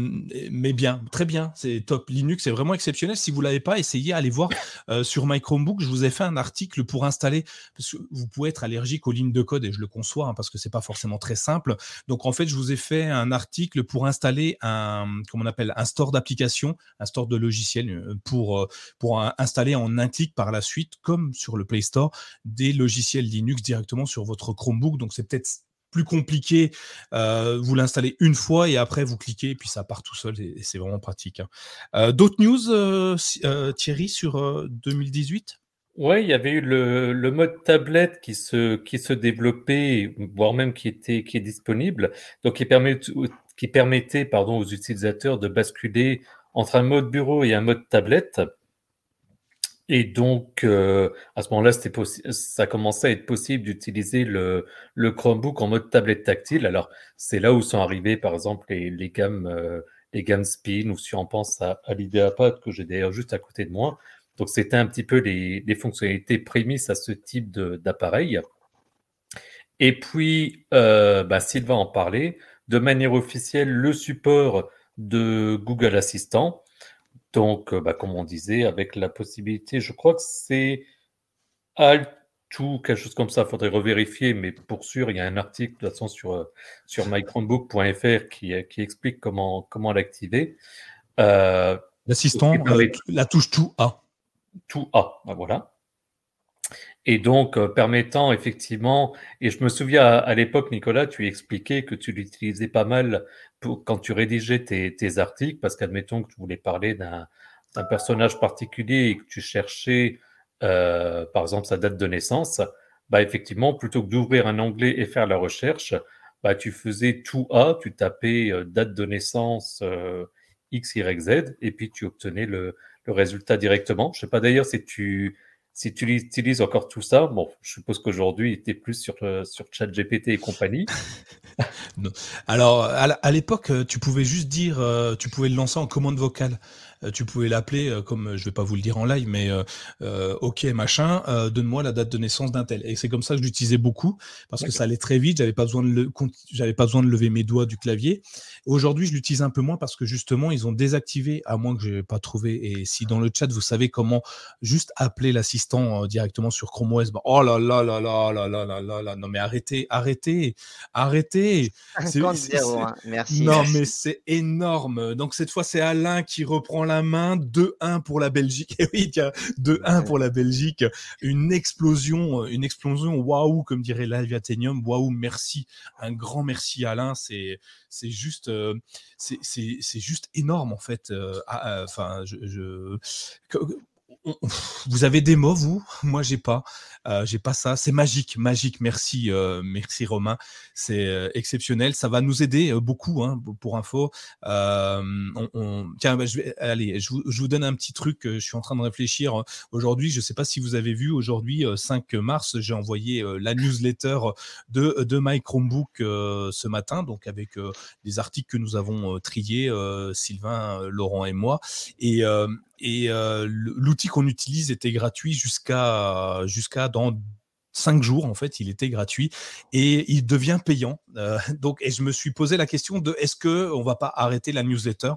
mais bien, très bien. C'est top. Linux, c'est vraiment exceptionnel. Si vous l'avez pas, essayez, allez voir euh, sur My Chromebook. Je vous ai fait un article pour installer, parce que vous pouvez être allergique aux lignes de code et je le conçois hein, parce que c'est pas forcément très simple. Donc en fait, je vous ai fait un article pour installer un, comment on appelle, un store d'applications, un store de logiciels euh, pour euh, pour installer en un clic par la suite comme sur le Play Store, des logiciels Linux directement sur votre Chromebook. Donc c'est peut-être plus compliqué. Euh, vous l'installez une fois et après vous cliquez et puis ça part tout seul et, c'est vraiment pratique. Hein. Euh, d'autres news, euh, Thierry, sur 2018 Oui, il y avait eu le, mode tablette qui se, qui se développait, voire même qui, était, qui est disponible, donc qui, permet, qui permettait pardon, aux utilisateurs de basculer entre un mode bureau et un mode tablette. Et donc, euh, à ce moment-là, ça commençait à être possible d'utiliser le, le Chromebook en mode tablette tactile. Alors, c'est là où sont arrivés, par exemple, les, les gammes, euh, les gammes spin, ou si on pense à, à l'IdeaPad que j'ai d'ailleurs juste à côté de moi. Donc c'était un petit peu les, fonctionnalités prémices à ce type d'appareil. Et puis, euh, bah, Sylvain en parlait, de manière officielle, le support de Google Assistant. Donc, euh, bah, comme on disait, avec la possibilité, je crois que c'est Alt ou quelque chose comme ça, il faudrait revérifier, mais pour sûr, il y a un article de toute façon sur, euh, sur mychromebook.fr qui, qui explique comment, comment l'activer. L'assistant, la touche tout A tout A. Ben voilà. Et donc, euh, permettant effectivement, et je me souviens à, l'époque, Nicolas, tu expliquais que tu l'utilisais pas mal quand tu rédigeais tes, articles, parce qu'admettons que tu voulais parler d'un personnage particulier et que tu cherchais, euh, par exemple, sa date de naissance, bah effectivement, plutôt que d'ouvrir un onglet et faire la recherche, bah, tu faisais tout A, tu tapais euh, date de naissance X, Y, Z, et puis tu obtenais le, le résultat directement. Je ne sais pas d'ailleurs si tu, si tu utilises encore tout ça. Bon, je suppose qu'aujourd'hui, tu es plus sur, euh, sur ChatGPT et compagnie. Alors, à l'époque, euh, tu pouvais juste dire, euh, tu pouvais le lancer en commande vocale. Euh, tu pouvais l'appeler, euh, comme je vais pas vous le dire en live, mais euh, ok machin, donne-moi la date de naissance d'un tel. Et c'est comme ça que je l'utilisais beaucoup parce que ça allait très vite. J'avais pas besoin de le, j'avais pas besoin de lever mes doigts du clavier. Aujourd'hui, je l'utilise un peu moins parce que justement, ils ont désactivé, à moins que je n'ai pas trouvé. Et si dans le chat vous savez comment juste appeler l'assistant directement sur Chrome OS, bah, oh là là là là là là là là là, non mais arrêtez, arrêtez, arrêtez. C'est, hein. Merci. Non mais c'est énorme. Donc cette fois, c'est Alain qui reprend la main, 2-1 pour la Belgique. Et oui, 2-1 pour la Belgique. Une explosion, une explosion, waouh, comme dirait l'Aviatenium, waouh, merci. Un grand merci Alain, c'est c'est juste euh, c'est juste énorme en fait. Euh, ah, euh, enfin, je, vous avez des mots, vous? Moi, j'ai pas. Euh, j'ai pas ça. C'est magique, magique. Merci, euh, merci Romain. C'est euh, exceptionnel. Ça va nous aider beaucoup, hein, pour info. On, Tiens, bah, je vais, allez, je vous, donne un petit truc. Je suis en train de réfléchir aujourd'hui. Je sais pas si vous avez vu aujourd'hui, 5 mars, j'ai envoyé la newsletter de, de My Chromebook ce matin, donc avec des articles que nous avons triés, Sylvain, Laurent et moi. Et, et l'outil qu'on utilise était gratuit jusqu'à jusqu'à dans cinq jours en fait, il était gratuit et il devient payant. donc, et je me suis posé la question de est-ce que on va pas arrêter la newsletter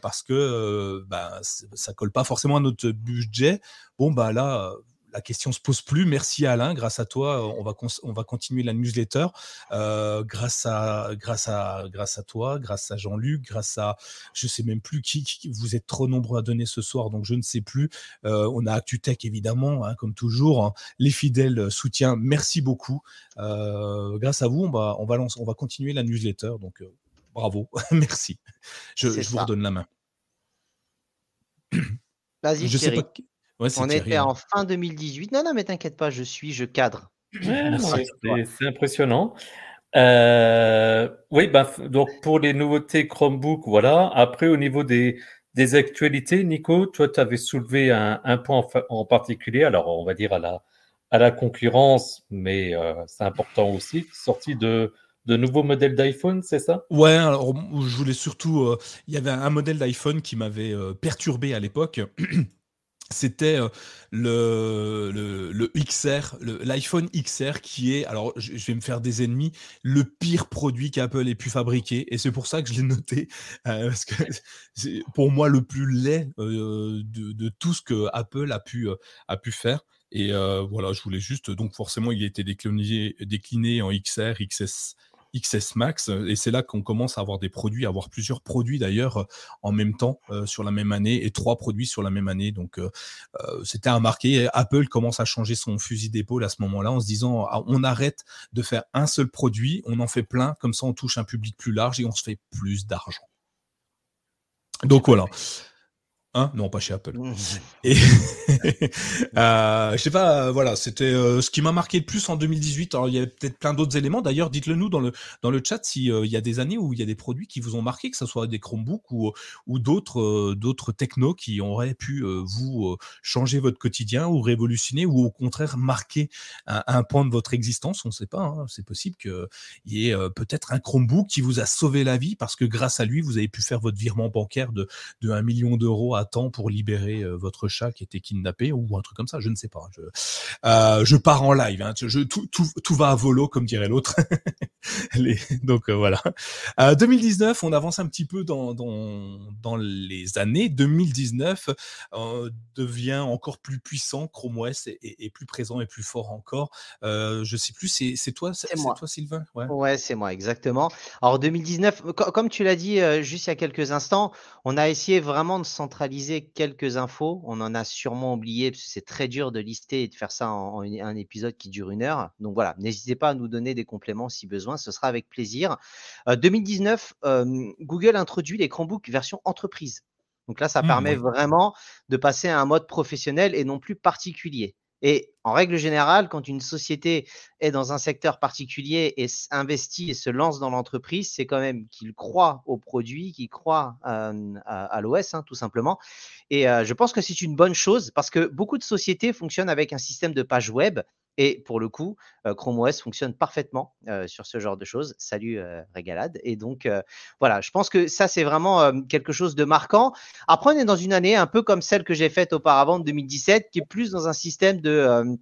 parce que bah, ça colle pas forcément à notre budget. Bon bah là, la question se pose plus. Merci Alain, grâce à toi, on va, on va continuer la newsletter. Euh, grâce, à, grâce, à, grâce à toi, grâce à Jean-Luc, grâce à, je sais même plus qui, vous êtes trop nombreux à donner ce soir, donc je ne sais plus. Euh, on a ActuTech évidemment, hein, comme toujours. Hein. les fidèles soutiens, merci beaucoup. Euh, grâce à vous, on va, on va, lancer, on va continuer la newsletter, donc bravo, merci. Je, vous redonne la main. Vas-y, je sais pas on était en fin 2018. Non, non, mais t'inquiète pas, je suis, je cadre. c'est impressionnant. Euh, oui, bah, donc pour les nouveautés Chromebook, voilà. Après, au niveau des, des actualités, Nico, toi, tu avais soulevé un, point en, particulier, alors on va dire à la, à la concurrence, mais euh, c'est important aussi, sortie de, de nouveaux modèles d'iPhone, c'est ça? Ouais, alors je voulais surtout. Euh, il y avait un modèle d'iPhone qui m'avait perturbé à l'époque. c'était euh, le, le, XR, l'iPhone XR qui est, alors je, vais me faire des ennemis, le pire produit qu'Apple ait pu fabriquer. Et c'est pour ça que je l'ai noté, euh, parce que c'est pour moi le plus laid euh, de, tout ce que Apple a pu, faire. Et voilà, je voulais juste, donc forcément, il a été décliné, décliné en XR, XS, XS Max. Et c'est là qu'on commence à avoir des produits, à avoir plusieurs produits d'ailleurs euh, en même temps euh, sur la même année et trois produits sur la même année. Donc euh, c'était un marqué. Apple commence à changer son fusil d'épaule à ce moment-là en se disant ah, on arrête de faire un seul produit, on en fait plein, comme ça on touche un public plus large et on se fait plus d'argent. Donc voilà. Hein? Non, pas chez Apple. Et euh, je sais pas, euh, voilà, c'était euh, ce qui m'a marqué le plus en 2018. Alors il y a peut-être plein d'autres éléments. D'ailleurs, dites-le nous dans le dans le chat si il y a des années où il y a des produits qui vous ont marqué, que ce soit des Chromebooks ou ou d'autres d'autres technos qui auraient pu vous changer votre quotidien ou révolutionner ou au contraire marquer un, point de votre existence. On ne sait pas. Hein. C'est possible qu'il y ait peut-être un Chromebook qui vous a sauvé la vie parce que grâce à lui, vous avez pu faire votre virement bancaire de de 1 million d'euros temps pour libérer euh, votre chat qui était kidnappé ou un truc comme ça, je ne sais pas. Je, euh, je pars en live, hein, je, tout, tout, tout, va à volo comme dirait l'autre. donc euh, voilà. 2019, on avance un petit peu dans, dans, dans les années. 2019 devient encore plus puissant, Chrome OS est, plus présent et plus fort encore. je sais plus, c'est toi, c'est toi Sylvain? Ouais, ouais c'est moi, exactement. Alors 2019, comme tu l'as dit juste il y a quelques instants, on a essayé vraiment de centraliser quelques infos. On en a sûrement oublié parce que c'est très dur de lister et de faire ça en, un épisode qui dure une heure. Donc voilà, n'hésitez pas à nous donner des compléments si besoin, ce sera avec plaisir. 2019, euh, Google introduit les Chromebooks version entreprise. Donc là, ça mmh, permet vraiment de passer à un mode professionnel et non plus particulier. Et en règle générale, quand une société est dans un secteur particulier et investit et se lance dans l'entreprise, c'est quand même qu'il croit au produit, qu'il croit à, l'OS, hein, tout simplement. Et je pense que c'est une bonne chose parce que beaucoup de sociétés fonctionnent avec un système de page web et pour le coup, Chrome OS fonctionne parfaitement sur ce genre de choses. Salut Régalade. Et donc, voilà, je pense que ça, c'est vraiment quelque chose de marquant. Après, on est dans une année un peu comme celle que j'ai faite auparavant, de 2017, qui est plus dans un système de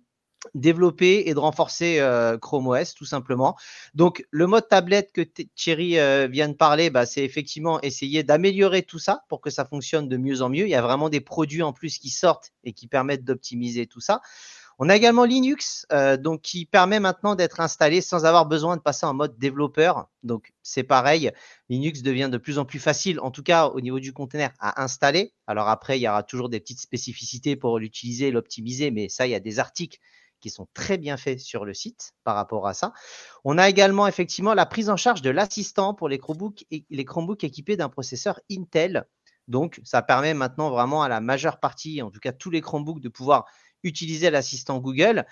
développer et de renforcer Chrome OS tout simplement. Donc le mode tablette que Thierry vient de parler, bah, c'est effectivement essayer d'améliorer tout ça pour que ça fonctionne de mieux en mieux. Il y a vraiment des produits en plus qui sortent et qui permettent d'optimiser tout ça. On a également Linux, euh, donc qui permet maintenant d'être installé sans avoir besoin de passer en mode développeur. Donc c'est pareil, Linux devient de plus en plus facile, en tout cas au niveau du container, à installer. Alors après, il y aura toujours des petites spécificités pour l'utiliser, l'optimiser, mais ça, il y a des articles qui sont très bien faits sur le site par rapport à ça. On a également effectivement la prise en charge de l'assistant pour les Chromebooks, les Chromebooks équipés d'un processeur Intel. Donc, ça permet maintenant vraiment à la majeure partie, en tout cas tous les Chromebooks, de pouvoir utiliser l'assistant Google.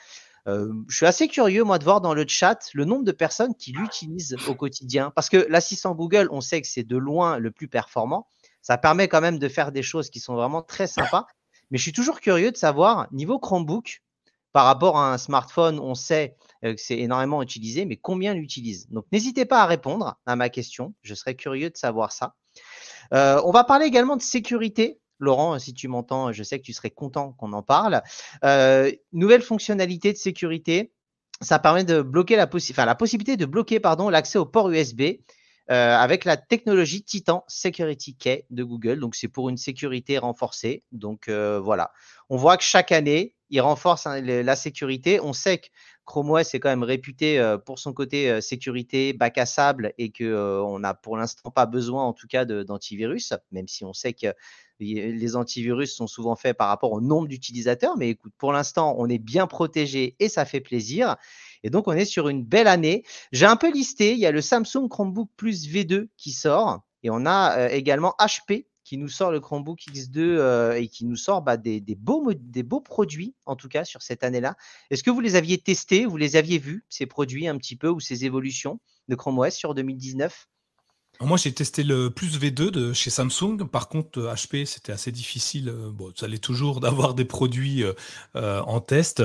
Euh, je suis assez curieux, moi, de voir dans le chat le nombre de personnes qui l'utilisent au quotidien. Parce que l'assistant Google, on sait que c'est de loin le plus performant. Ça permet quand même de faire des choses qui sont vraiment très sympas. Mais je suis toujours curieux de savoir, niveau Chromebook, par rapport à un smartphone, on sait euh, que c'est énormément utilisé, mais combien l'utilisent Donc, n'hésitez pas à répondre à ma question. Je serais curieux de savoir ça. Euh, on va parler également de sécurité. Laurent, si tu m'entends, je sais que tu serais content qu'on en parle. Euh, nouvelle fonctionnalité de sécurité, ça permet de bloquer la, possibilité de bloquer l'accès au port USB euh, avec la technologie Titan Security Key de Google. Donc c'est pour une sécurité renforcée. Donc euh, voilà, on voit que chaque année, il renforce hein, la sécurité. On sait que Chrome OS est quand même réputé pour son côté sécurité, bac à sable et que euh, on n'a pour l'instant pas besoin en tout cas d'antivirus, même si on sait que les antivirus sont souvent faits par rapport au nombre d'utilisateurs. Mais écoute, pour l'instant, on est bien protégé et ça fait plaisir. Et donc, on est sur une belle année. J'ai un peu listé, il y a le Samsung Chromebook Plus V2 qui sort et on a également HP qui nous sort le Chromebook X2 euh, et qui nous sort bah, des, beaux, des beaux produits, en tout cas, sur cette année-là. Est-ce que vous les aviez testés, vous les aviez vus, ces produits un petit peu, ou ces évolutions de Chrome OS sur 2019 moi, j'ai testé le Plus V2 de chez Samsung. Par contre, HP, c'était assez difficile. Euh, bon, ça allait toujours d'avoir des produits euh, euh, en test,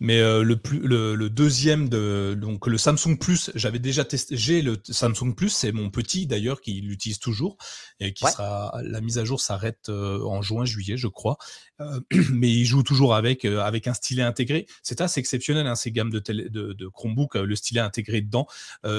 mais le, plus, le, deuxième de donc le Samsung Plus, j'avais déjà testé. J'ai le Samsung Plus, c'est mon petit d'ailleurs qui l'utilise toujours et qui sera la mise à jour s'arrête en juin, juillet, je crois. mais il joue toujours avec avec un stylet intégré. C'est assez exceptionnel hein, ces gammes de, de, de Chromebook, le stylet intégré dedans.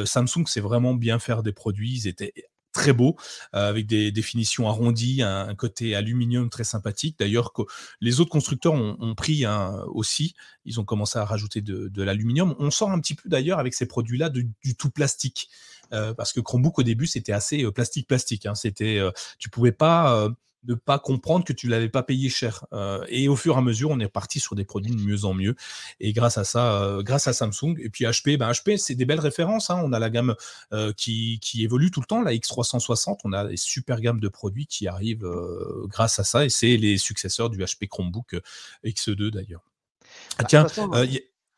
Samsung, c'est vraiment bien faire des produits. Ils étaient très beau, euh, avec des définitions arrondies, un, côté aluminium très sympathique. D'ailleurs, les autres constructeurs ont, pris aussi, ils ont commencé à rajouter de, l'aluminium. On sort un petit peu d'ailleurs avec ces produits-là du, tout plastique. Euh, parce que Chromebook au début c'était assez plastique plastique. Hein. C'était, tu pouvais pas ne pas comprendre que tu l'avais pas payé cher. Euh, et au fur et à mesure, on est parti sur des produits de mieux en mieux. Et grâce à ça, euh, grâce à Samsung et puis HP, ben HP, c'est des belles références. Hein. On a la gamme euh, qui, qui, évolue tout le temps, la X360. On a des super gammes de produits qui arrivent grâce à ça. Et c'est les successeurs du HP Chromebook X2 d'ailleurs. Ah, bah, tiens,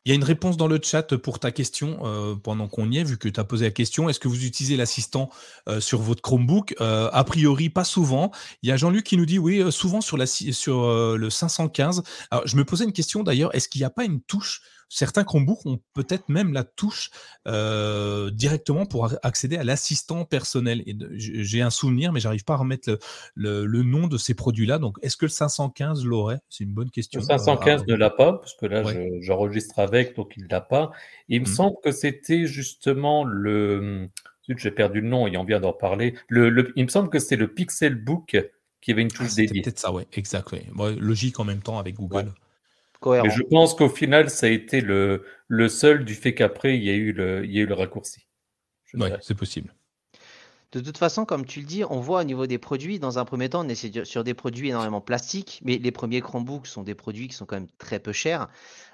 il y a une réponse dans le chat pour ta question euh, pendant qu'on y est, vu que tu as posé la question. Est-ce que vous utilisez l'assistant euh, sur votre Chromebook? Euh, A priori, pas souvent. Il y a Jean-Luc qui nous dit oui, souvent sur, la, sur le 515. Alors, je me posais une question d'ailleurs. Est-ce qu'il n'y a pas une touche Certains Chromebooks ont peut-être même la touche euh, directement pour accéder à l'assistant personnel. J'ai un souvenir, mais j'arrive pas à remettre le, nom de ces produits-là. Donc, est-ce que le 515 l'aurait? C'est une bonne question. Le 515 ne l'a pas, parce que là, j'enregistre avec, donc il ne l'a pas. Il me mmh. semble que c'était justement le. J'ai perdu le nom, ayant bien d'en parler. Le, il me semble que c'était le Pixelbook qui avait une touche ah, dédiée. Peut-être ça, oui, exact. logique en même temps avec Google. Mais je pense qu'au final, ça a été le, le seul du fait qu'après, il y a eu le, il y a eu le raccourci. Oui, c'est possible. De toute façon, comme tu le dis, on voit au niveau des produits, dans un premier temps, on est sur des produits énormément plastiques, mais les premiers Chromebooks sont des produits qui sont quand même très peu chers.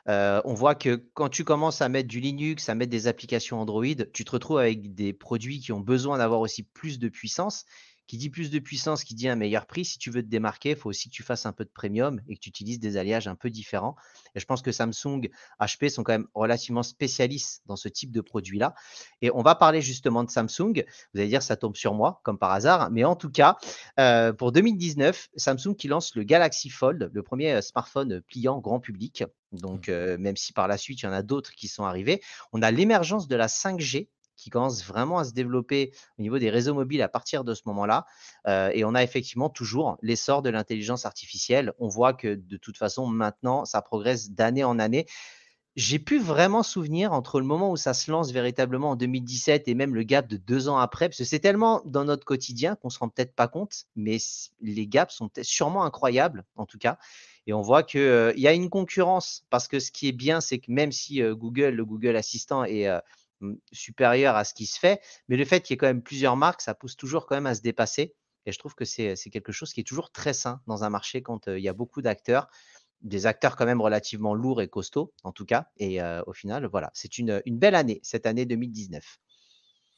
Euh, on voit que quand tu commences à mettre du Linux, à mettre des applications Android, tu te retrouves avec des produits qui ont besoin d'avoir aussi plus de puissance qui dit plus de puissance, qui dit un meilleur prix. Si tu veux te démarquer, il faut aussi que tu fasses un peu de premium et que tu utilises des alliages un peu différents. Et je pense que Samsung, HP sont quand même relativement spécialistes dans ce type de produit-là. Et on va parler justement de Samsung. Vous allez dire, ça tombe sur moi, comme par hasard. Mais en tout cas, euh, pour 2019, Samsung qui lance le Galaxy Fold, le premier euh, smartphone pliant grand public. Donc, mmh. euh, même si par la suite, il y en a d'autres qui sont arrivés, on a l'émergence de la 5G qui commence vraiment à se développer au niveau des réseaux mobiles à partir de ce moment-là. Euh, et on a effectivement toujours l'essor de l'intelligence artificielle. On voit que de toute façon, maintenant, ça progresse d'année en année. J'ai pu vraiment souvenir entre le moment où ça se lance véritablement en 2017 et même le gap de deux ans après, parce que c'est tellement dans notre quotidien qu'on ne se rend peut-être pas compte, mais les gaps sont sûrement incroyables en tout cas. Et on voit qu'il euh, y a une concurrence, parce que ce qui est bien, c'est que même si euh, Google, le Google Assistant est supérieur à ce qui se fait. Mais le fait qu'il y ait quand même plusieurs marques, ça pousse toujours quand même à se dépasser. Et je trouve que c'est quelque chose qui est toujours très sain dans un marché quand il y a beaucoup d'acteurs, des acteurs quand même relativement lourds et costauds, en tout cas. Et au final, voilà, c'est une, une belle année, cette année 2019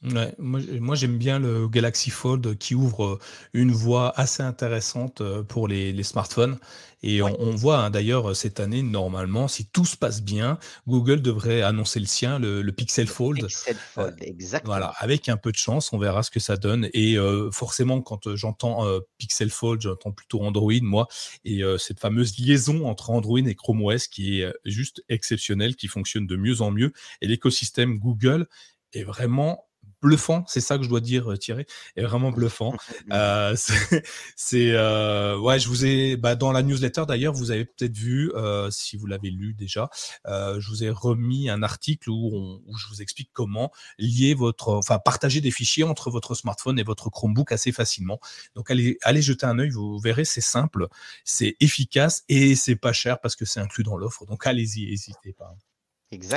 moi, j'aime bien le Galaxy Fold qui ouvre euh, une voie assez intéressante euh, pour les, smartphones. Et on, voit hein, d'ailleurs cette année, normalement, si tout se passe bien, Google devrait annoncer le sien, le, Pixel Fold. Pixel Fold, euh, exactement. Voilà, avec un peu de chance, on verra ce que ça donne. Et forcément, quand j'entends Pixel Fold, j'entends plutôt Android, moi. Et cette fameuse liaison entre Android et Chrome OS qui est juste exceptionnelle, qui fonctionne de mieux en mieux. Et l'écosystème Google est vraiment bluffant, c'est ça que je dois dire, euh, Thierry, est vraiment bluffant. Euh, c'est, euh, ouais, je vous ai, bah, dans la newsletter d'ailleurs, vous avez peut-être vu, si vous l'avez lu déjà, je vous ai remis un article où, je vous explique comment lier votre, enfin, partager des fichiers entre votre smartphone et votre Chromebook assez facilement. Donc, allez, allez jeter un œil, vous verrez, c'est simple, c'est efficace et c'est pas cher parce que c'est inclus dans l'offre. Donc, allez-y, n'hésitez pas.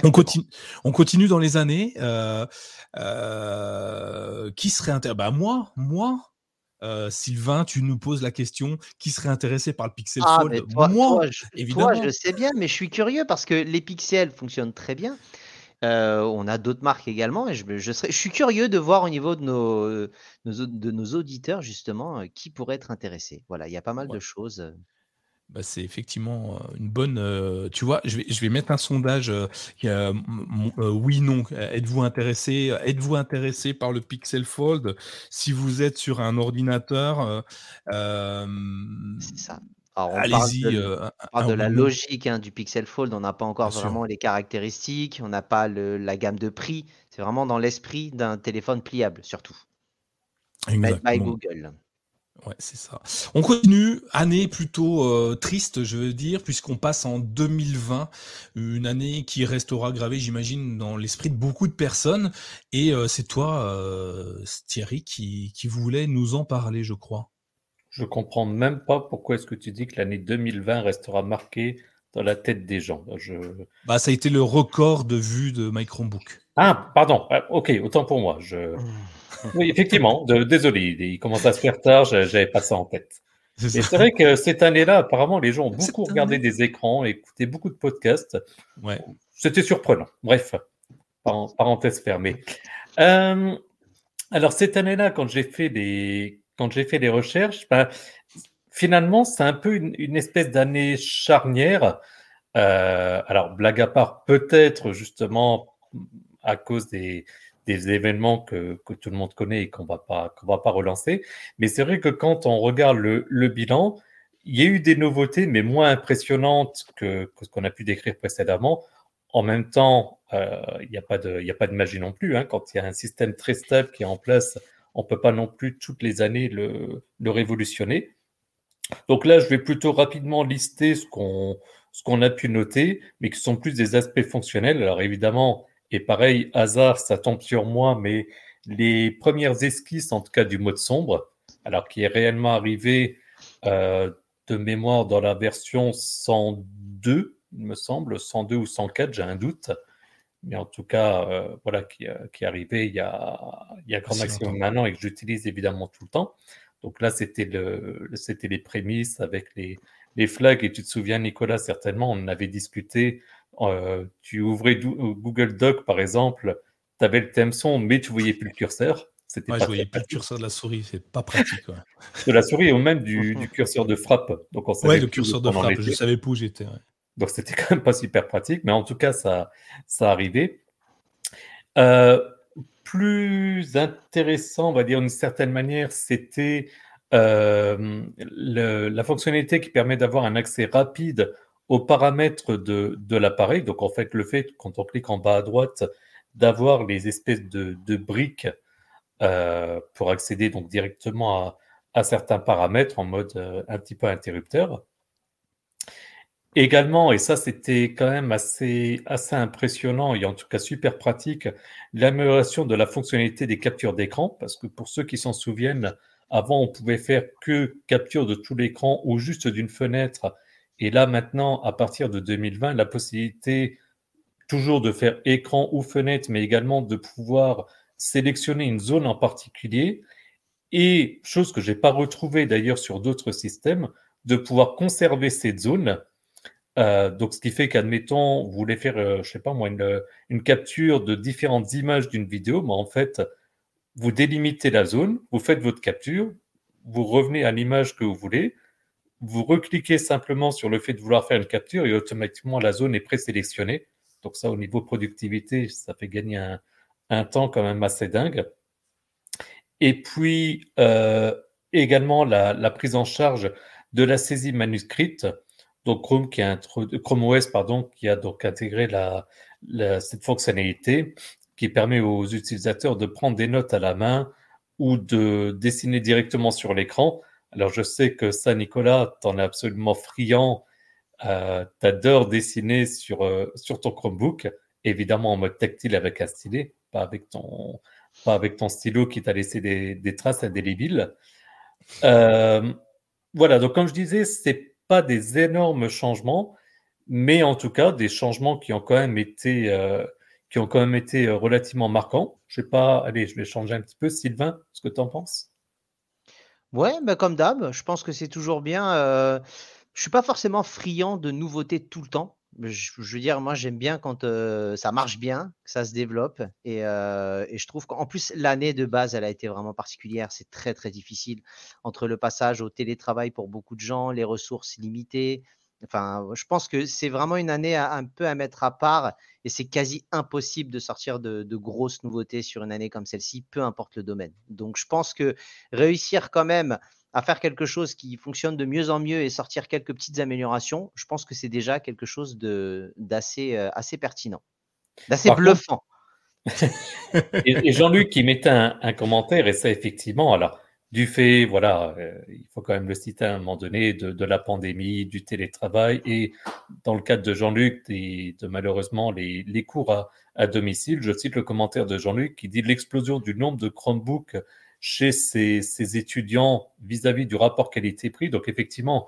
On continue, on continue dans les années. Euh, euh, qui serait intéressé bah moi, moi, euh, Sylvain, tu nous poses la question qui serait intéressé par le Pixel ah, Fold? Moi, je, évidemment. je sais bien, mais je suis curieux parce que les pixels fonctionnent très bien. on a d'autres marques également et je, je, serais, je, suis curieux de voir au niveau de nos, de nos auditeurs justement qui pourrait être intéressé. Voilà, il y a pas mal de choses. Bah, c'est effectivement euh, une bonne. Euh, tu vois, je vais, je vais mettre un sondage. Euh, oui, non. Êtes-vous intéressé Êtes-vous intéressé par le Pixel Fold? Si vous êtes sur un ordinateur, c'est ça. allez-y. On parle de, la logique hein, du Pixel Fold. On n'a pas encore vraiment les caractéristiques. On n'a pas le, la gamme de prix. C'est vraiment dans l'esprit d'un téléphone pliable, surtout. Exactement. By Google. Ouais, c'est ça. On continue, année plutôt euh, triste, je veux dire, puisqu'on passe en 2020, une année qui restera gravée, j'imagine, dans l'esprit de beaucoup de personnes. Et euh, c'est toi, euh, Thierry, qui, qui voulait nous en parler, je crois. Je comprends même pas pourquoi est-ce que tu dis que l'année 2020 restera marquée dans la tête des gens. Je... Bah, ça a été le record de vues de My Chromebook. Ah, pardon. Ok, autant pour moi. Je... Mmh. Oui, effectivement. désolé, il commence à se faire tard, j'avais pas ça en tête. c'est vrai que cette année-là, apparemment, les gens ont beaucoup regardé des écrans, écouté beaucoup de podcasts. Ouais. C'était surprenant. Bref, parenthèse fermée. Euh, alors cette année-là, quand j'ai fait des quand j'ai fait des recherches, ben, finalement, c'est un peu une, espèce d'année charnière. Euh, alors blague à part, peut-être justement à cause des, des événements que, que, tout le monde connaît et qu'on va pas va pas relancer. Mais c'est vrai que quand on regarde le, le, bilan, il y a eu des nouveautés, mais moins impressionnantes que, que ce qu'on a pu décrire précédemment. En même temps, euh, il n'y a pas de, a pas de magie non plus. Hein. Quand il y a un système très stable qui est en place, on peut pas non plus toutes les années le, le révolutionner. Donc là, je vais plutôt rapidement lister ce qu'on ce qu'on a pu noter, mais qui sont plus des aspects fonctionnels. Alors évidemment, et pareil, hasard, ça tombe sur moi, mais les premières esquisses, en tout cas du mode sombre, alors qui est réellement arrivé euh, de mémoire dans la version 102, il me semble, 102 ou 104, j'ai un doute. Mais en tout cas, euh, voilà, qui, euh, qui, est arrivé il y a, il y a grand maximum maintenant et que j'utilise évidemment tout le temps. Donc là, c'était le, c'était les prémices avec les, les flags. Et tu te souviens, Nicolas, certainement, on avait discuté. Euh, tu ouvrais Google Doc, par exemple, tu avais le thème son, mais tu voyais plus le curseur. C'était ouais, je voyais plus le curseur de la souris, c'est pas pratique. de la souris ou même du, du, curseur de frappe. Donc on savait ouais, le curseur de frappe, je savais pas où j'étais. Donc c'était quand même pas super pratique, mais en tout cas, ça, ça arrivait. Euh, plus intéressant, on va dire d'une certaine manière, c'était euh, la fonctionnalité qui permet d'avoir un accès rapide aux paramètres de, l'appareil. Donc en fait, le fait, quand on clique en bas à droite, d'avoir les espèces de, briques euh, pour accéder donc directement à, à, certains paramètres en mode euh, un petit peu interrupteur. Également, et ça c'était quand même assez, assez impressionnant et en tout cas super pratique, l'amélioration de la fonctionnalité des captures d'écran, parce que pour ceux qui s'en souviennent, avant on pouvait faire que capture de tout l'écran ou juste d'une fenêtre, et là maintenant, à partir de 2020, la possibilité toujours de faire écran ou fenêtre, mais également de pouvoir sélectionner une zone en particulier, et chose que j'ai pas retrouvée d'ailleurs sur d'autres systèmes, de pouvoir conserver cette zone euh, donc, ce qui fait qu'admettons, vous voulez faire, euh, je sais pas moi, une, capture de différentes images d'une vidéo, mais en fait, vous délimitez la zone, vous faites votre capture, vous revenez à l'image que vous voulez, vous recliquez simplement sur le fait de vouloir faire une capture et automatiquement la zone est présélectionnée. Donc ça, au niveau productivité, ça fait gagner un, temps quand même assez dingue. Et puis euh, également la, prise en charge de la saisie manuscrite. Chrome qui a OS qui a donc intégré cette fonctionnalité qui permet aux utilisateurs de prendre des notes à la main ou de dessiner directement sur l'écran. Alors je sais que ça, Nicolas, t'en es absolument friand. Euh, T'adores dessiner sur euh, ton Chromebook, évidemment en mode tactile avec un stylet, pas avec ton stylo qui t'a laissé des, des traces indélébiles. Euh, voilà, donc comme je disais, c'est pas des énormes changements, mais en tout cas des changements qui ont quand même été, euh, qui ont quand même été euh, relativement marquants. Je sais pas, allez, je vais changer un petit peu. Sylvain, ce que tu en penses? Ouais, bah comme d'hab, je pense que c'est toujours bien. Euh, je suis pas forcément friand de nouveautés tout le temps je, veux dire, moi j'aime bien quand ça marche bien, que ça se développe. Et, je trouve qu'en plus, l'année de base, elle a été vraiment particulière. C'est très très difficile entre le passage au télétravail pour beaucoup de gens, les ressources limitées. Enfin, je pense que c'est vraiment une année un peu à mettre à part et c'est quasi impossible de sortir de, grosses nouveautés sur une année comme celle-ci, peu importe le domaine. Donc, je pense que réussir quand même à faire quelque chose qui fonctionne de mieux en mieux et sortir quelques petites améliorations, je pense que c'est déjà quelque chose d'assez euh, assez pertinent, d'assez bluffant. et, Jean-Luc qui mettait un, commentaire, et ça effectivement, alors du fait, voilà, euh, il faut quand même le citer à un moment donné, de, la pandémie, du télétravail, et dans le cadre de Jean-Luc, et de malheureusement les, les cours à, à, domicile, je cite le commentaire de Jean-Luc qui dit l'explosion du nombre de Chromebooks chez ces, étudiants vis-à-vis du rapport qualité-prix. Donc effectivement,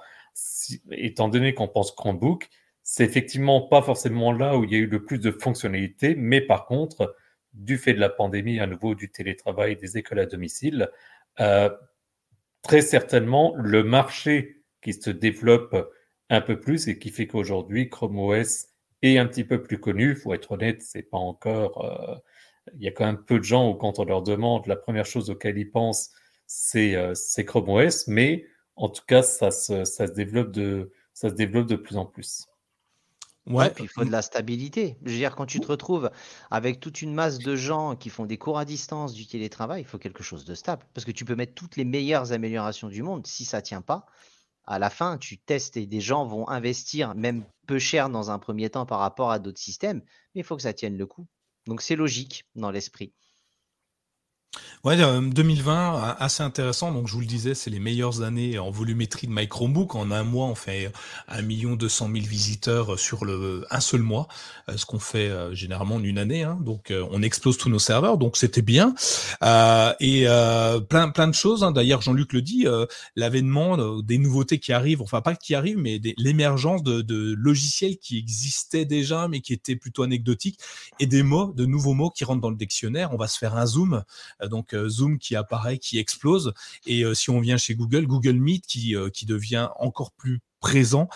étant donné qu'on pense Chromebook, c'est effectivement pas forcément là où il y a eu le plus de fonctionnalités, mais par contre, du fait de la pandémie, à nouveau du télétravail, des écoles à domicile, euh, très certainement le marché qui se développe un peu plus et qui fait qu'aujourd'hui Chrome OS est un petit peu plus connu. Faut être honnête, c'est pas encore. Il y a quand même peu de gens où quand on leur demande, la première chose auquel ils pensent, c'est euh, Chrome OS, mais en tout cas, ça se, ça se développe de ça se développe de plus en plus. Ouais, puis il faut de la stabilité. Je veux dire, quand tu te retrouves avec toute une masse de gens qui font des cours à distance du télétravail, il faut quelque chose de stable. Parce que tu peux mettre toutes les meilleures améliorations du monde. Si ça tient pas, à la fin, tu testes et des gens vont investir, même peu cher dans un premier temps par rapport à d'autres systèmes, mais il faut que ça tienne le coup. Donc c'est logique dans l'esprit. Ouais, 2020, euh, assez intéressant. Donc, je vous le disais, c'est les meilleures années en volumétrie de My Chromebook. En un mois, on fait 1 million 200 000 visiteurs sur le un seul mois, euh, ce qu'on fait euh, généralement en une année. Hein. Donc, on explose tous nos serveurs. Donc, c'était bien. et plein, plein de choses. Hein. D'ailleurs, Jean-Luc le dit, l'avènement des nouveautés qui arrivent, enfin pas qui arrivent, mais l'émergence de, de, logiciels qui existaient déjà, mais qui étaient plutôt anecdotiques, et des mots, de nouveaux mots qui rentrent dans le dictionnaire. On va se faire un zoom euh, donc euh, Zoom qui apparaît, qui explose. Et euh, si on vient chez Google, Google Meet qui, qui devient encore plus présent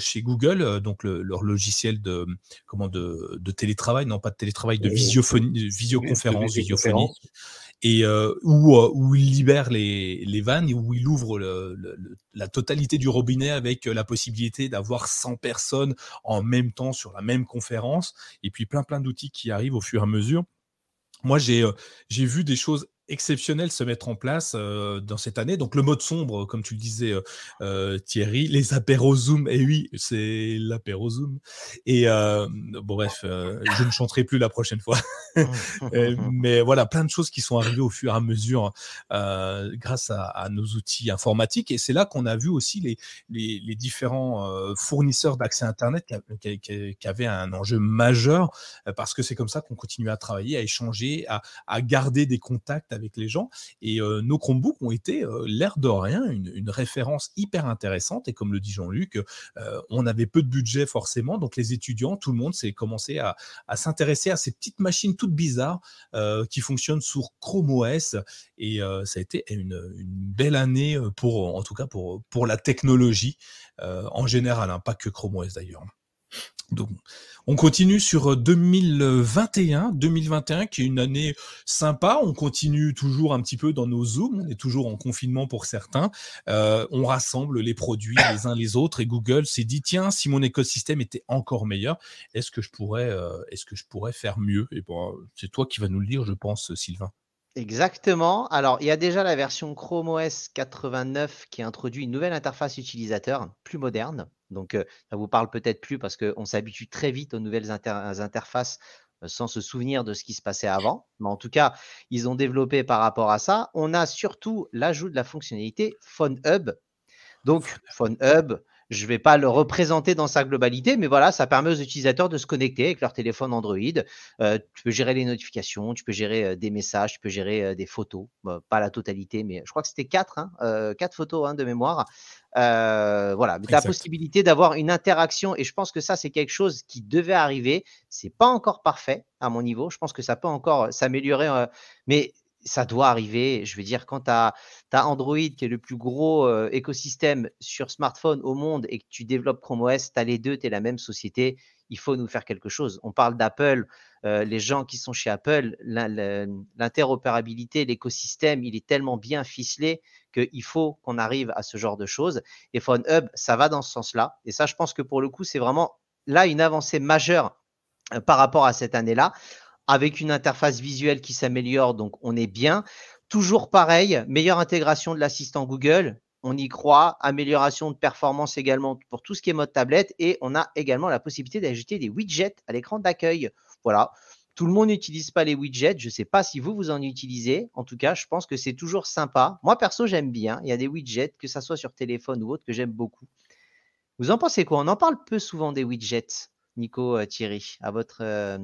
chez Google, donc leur logiciel de comment de, télétravail, non pas de télétravail, de visiophonie, visioconférence, visiophonie, et où, où il libère les, les vannes et où il ouvre la totalité du robinet avec la possibilité d'avoir 100 personnes en même temps sur la même conférence, et puis plein plein d'outils qui arrivent au fur et à mesure moi, j'ai vu des choses exceptionnel se mettre en place euh, dans cette année. Donc le mode sombre, comme tu le disais euh, euh, Thierry, les apéros Zoom, et oui, c'est l'apéro Zoom. Et bon bref, je ne chanterai plus la prochaine fois. mais voilà, plein de choses qui sont arrivées au fur et à mesure grâce à, nos outils informatiques. Et c'est là qu'on a vu aussi les, les, différents fournisseurs d'accès Internet qui, qui, avaient un enjeu majeur parce que c'est comme ça qu'on continue à travailler, à échanger, à, à garder des contacts avec les gens. Et euh, nos Chromebooks ont été, euh, l'air de rien, une, référence hyper intéressante. Et comme le dit Jean-Luc, euh, on avait peu de budget forcément. Donc les étudiants, tout le monde s'est commencé à, s'intéresser à ces petites machines toutes bizarres qui fonctionnent sur Chrome OS. Et ça a été une, belle année pour, en tout cas pour, la technologie en général, hein, pas que Chrome OS d'ailleurs. Donc, on continue sur 2021, euh, 2021 qui est une année sympa. On continue toujours un petit peu dans nos zooms. On est toujours en confinement pour certains. Euh, on rassemble les produits les uns les autres et Google s'est dit tiens, si mon écosystème était encore meilleur, est-ce que je pourrais, euh, faire mieux? Et bon, c'est toi qui vas nous le dire, je pense, Sylvain. Exactement. Alors, il y a déjà la version Chrome OS 89 qui introduit une nouvelle interface utilisateur plus moderne. Donc, ça vous parle peut-être plus parce qu'on s'habitue très vite aux nouvelles interfaces sans se souvenir de ce qui se passait avant. Mais en tout cas, ils ont développé par rapport à ça. On a surtout l'ajout de la fonctionnalité Phone Hub. Donc, Phone Hub, je ne vais pas le représenter dans sa globalité, mais voilà, ça permet aux utilisateurs de se connecter avec leur téléphone Android. Euh, tu peux gérer les notifications, tu peux gérer euh, des messages, tu peux gérer euh, des photos. pas la totalité, mais je crois que c'était quatre, hein, quatre photos hein, de mémoire. voilà, la possibilité d'avoir une interaction et je pense que ça, c'est quelque chose qui devait arriver. C'est pas encore parfait à mon niveau. Je pense que ça peut encore s'améliorer, mais ça doit arriver. Je veux dire, quand tu as, Android, qui est le plus gros écosystème sur smartphone au monde, et que tu développes Chrome OS, tu as les deux, tu es la même société, il faut nous faire quelque chose. On parle d'Apple, les gens qui sont chez Apple, l'interopérabilité, l'écosystème, il est tellement bien ficelé qu'il faut qu'on arrive à ce genre de choses. Et Phone Hub, ça va dans ce sens-là. Et ça, je pense que pour le coup, c'est vraiment là une avancée majeure par rapport à cette année-là avec une interface visuelle qui s'améliore, donc on est bien. Toujours pareil, meilleure intégration de l'assistant Google, on y croit, amélioration de performance également pour tout ce qui est mode tablette, et on a également la possibilité d'ajouter des widgets à l'écran d'accueil. Voilà. Tout le monde n'utilise pas les widgets. Je ne sais pas si vous, vous en utilisez. En tout cas, je pense que c'est toujours sympa. Moi, perso, j'aime bien. Il y a des widgets, que ce soit sur téléphone ou autre, que j'aime beaucoup. Vous en pensez quoi? On en parle peu souvent des widgets, Nico, euh, Thierry, à votre, euh,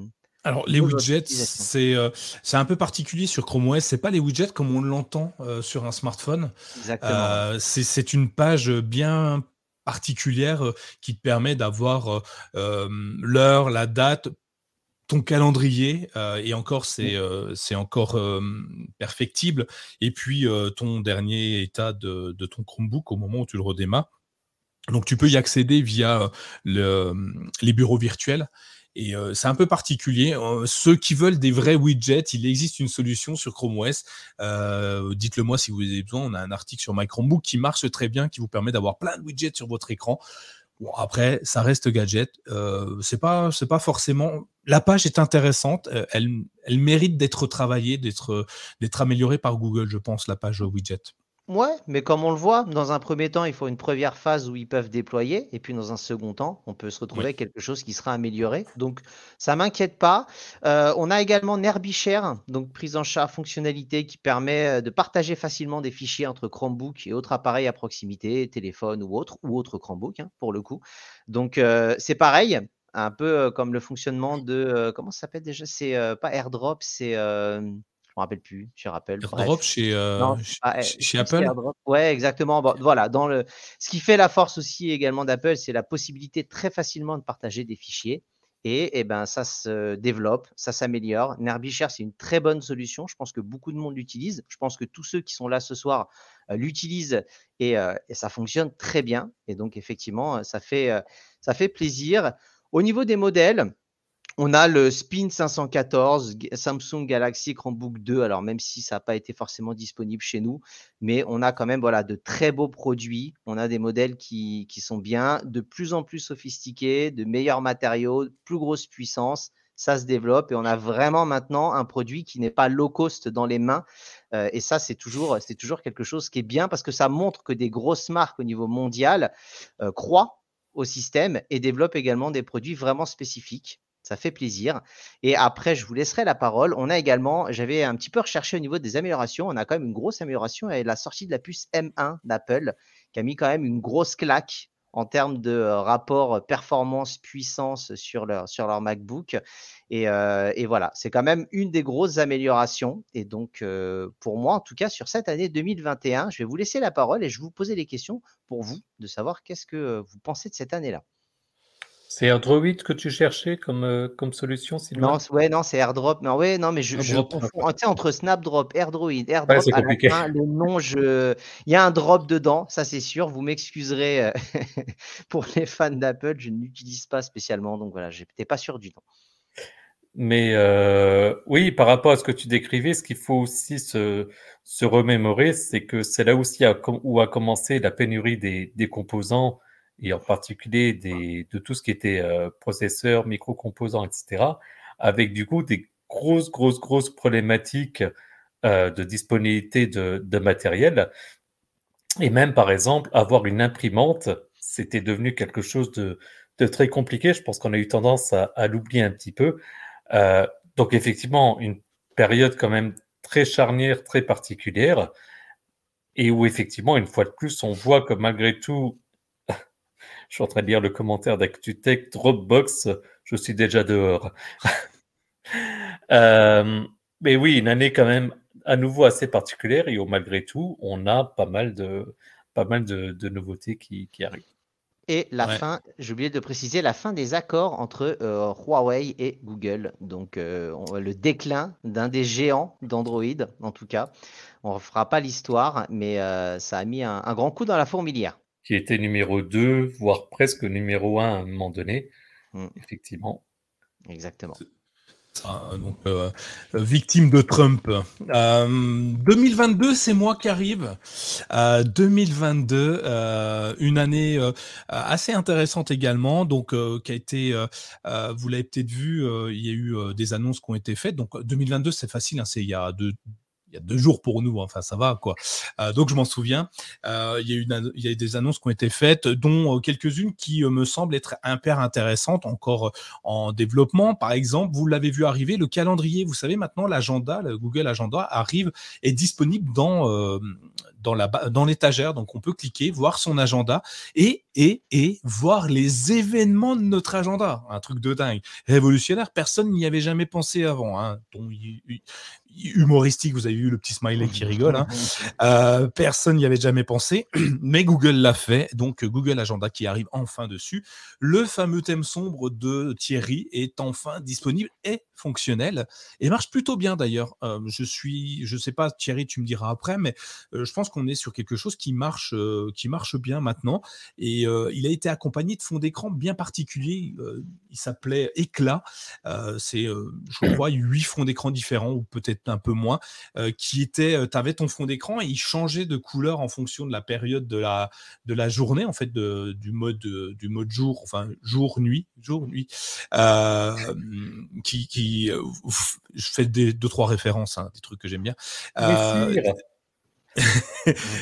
alors les widgets, c'est euh, c'est un peu particulier sur Chrome OS. C'est pas les widgets comme on l'entend euh, sur un smartphone. Euh, c'est une page bien particulière qui te permet d'avoir l'heure, la date, ton calendrier, et encore, c'est c'est encore perfectible. Et puis, ton dernier état de, de, ton Chromebook au moment où tu le redémarres. Donc, tu peux y accéder via le, les bureaux virtuels. Et c'est un peu particulier. ceux qui veulent des vrais widgets, il existe une solution sur Chrome OS. Dites-le moi si vous avez besoin. On a un article sur My Chromebook qui marche très bien, qui vous permet d'avoir plein de widgets sur votre écran. Bon, après, ça reste gadget. Euh, c'est pas, c'est pas forcément. La page est intéressante. Elle, mérite d'être travaillée, d'être améliorée par Google, je pense, la page widget. Ouais, mais comme on le voit, dans un premier temps, il faut une première phase où ils peuvent déployer, et puis dans un second temps, on peut se retrouver avec quelque chose qui sera amélioré. Donc, ça m'inquiète pas. Euh, on a également NerbiShare, donc prise en charge fonctionnalité qui permet euh, de partager facilement des fichiers entre Chromebook et autres appareils à proximité, téléphone ou autre, ou autre Chromebook hein, pour le coup. Donc, euh, c'est pareil, un peu comme le fonctionnement de comment ça s'appelle déjà? C'est pas AirDrop, c'est me rappelle plus, je rappelle. AirDrop chez, euh, eh, chez, Apple? Ouais, exactement. voilà, dans le... Ce qui fait la force aussi également d'Apple, c'est la possibilité très facilement de partager des fichiers. Et, et eh ben, ça se développe, ça s'améliore. NerbiShare, c'est une très bonne solution. Je pense que beaucoup de monde l'utilise. Je pense que tous ceux qui sont là ce soir euh, l'utilisent et, euh, et, ça fonctionne très bien. Et donc, effectivement, ça fait, ça fait plaisir. Au niveau des modèles, on a le Spin 514, Samsung Galaxy Chromebook 2. Alors, même si ça n'a pas été forcément disponible chez nous, mais on a quand même voilà, de très beaux produits. On a des modèles qui, sont bien, de plus en plus sophistiqués, de meilleurs matériaux, plus grosse puissance. Ça se développe et on a vraiment maintenant un produit qui n'est pas low cost dans les mains. Euh, et ça, c'est toujours, c'est toujours quelque chose qui est bien parce que ça montre que des grosses marques au niveau mondial euh, croient au système et développent également des produits vraiment spécifiques. Ça fait plaisir. Et après, je vous laisserai la parole. On a également, j'avais un petit peu recherché au niveau des améliorations. On a quand même une grosse amélioration avec la sortie de la puce M1 d'Apple, qui a mis quand même une grosse claque en termes de euh, rapport performance-puissance sur leur, sur leur MacBook. Et, euh, voilà, c'est quand même une des grosses améliorations. Et donc, euh, pour moi, en tout cas, sur cette année 2021, je vais vous laisser la parole et je vais vous poser des questions pour vous, de savoir qu'est-ce que vous pensez de cette année-là. C'est AirDrop que tu cherchais comme, euh, comme solution, Non, ouais, non, c'est AirDrop. Mais ouais, non, mais je, je confonds. entre Snapdrop, AirDrop, AirDrop, le nom, je... il y a un drop dedans, ça c'est sûr. Vous m'excuserez euh, pour les fans d'Apple, je n'utilise pas spécialement, donc voilà, j'étais pas sûr du nom. Mais euh, oui, par rapport à ce que tu décrivais, ce qu'il faut aussi se, se remémorer, c'est que c'est là aussi où a commencé la pénurie des, des composants et en particulier des, de tout ce qui était euh, processeur, microcomposants, etc., avec du coup des grosses, grosses, grosses problématiques euh, de disponibilité de, de, matériel. Et même, par exemple, avoir une imprimante, c'était devenu quelque chose de, de, très compliqué. Je pense qu'on a eu tendance à, à l'oublier un petit peu. Euh, donc, effectivement, une période quand même très charnière, très particulière, et où effectivement, une fois de plus, on voit que malgré tout, je suis en train de lire le commentaire d'ActuTech, Dropbox, je suis déjà dehors. Euh, mais oui, une année quand même à nouveau assez particulière et malgré tout, on a pas mal de, pas mal de, nouveautés qui, arrivent. Et la fin, j'ai oublié de préciser, la fin des accords entre euh, Huawei et Google. Donc euh, le déclin d'un des géants d'Android, en tout cas. On ne fera pas l'histoire, mais ça a mis un, grand coup dans la fourmilière qui était numéro 2, voire presque numéro 1 à un moment donné. Mm. Effectivement. Exactement. donc, euh, victime de Trump. 2022, euh, c'est moi qui arrive. 2022, euh, une année assez intéressante également, donc qui a été, vous l'avez peut-être vu, il y a eu des annonces qui ont été faites. Donc 2022, c'est facile, hein, c'est il y a deux, il y a deux jours pour nous, enfin ça va quoi. Euh, donc je m'en souviens. Euh, il, y a eu des annonces qui ont été faites, dont euh, quelques-unes qui me semblent être hyper intéressantes, encore en développement. Par exemple, vous l'avez vu arriver, le calendrier. Vous savez maintenant, l'agenda, le Google Agenda arrive, est disponible dans l'étagère. Donc on peut cliquer, voir son agenda et voir les événements de notre agenda. Un truc de dingue, révolutionnaire. Personne n'y avait jamais pensé avant. Hein humoristique. Vous avez vu le petit smiley qui rigole. Hein. Euh, personne n'y avait jamais pensé, mais Google l'a fait. Donc Google Agenda qui arrive enfin dessus. Le fameux thème sombre de Thierry est enfin disponible et fonctionnel et marche plutôt bien d'ailleurs. Euh, je suis, je sais pas, Thierry, tu me diras après, mais euh, je pense qu'on est sur quelque chose qui marche, qui marche bien maintenant. Et il a été accompagné de fond d'écran bien particulier. il s'appelait Éclat. C'est, je crois, huit fonds d'écran différents ou peut-être un peu moins, qui étaient, tu avais ton fond d'écran et il changeait de couleur en fonction de la période de la, de la journée, en fait, de, du, mode, du mode jour, enfin jour-nuit, jour-nuit, qui, qui je fais des, deux, trois références, hein, des trucs que j'aime bien.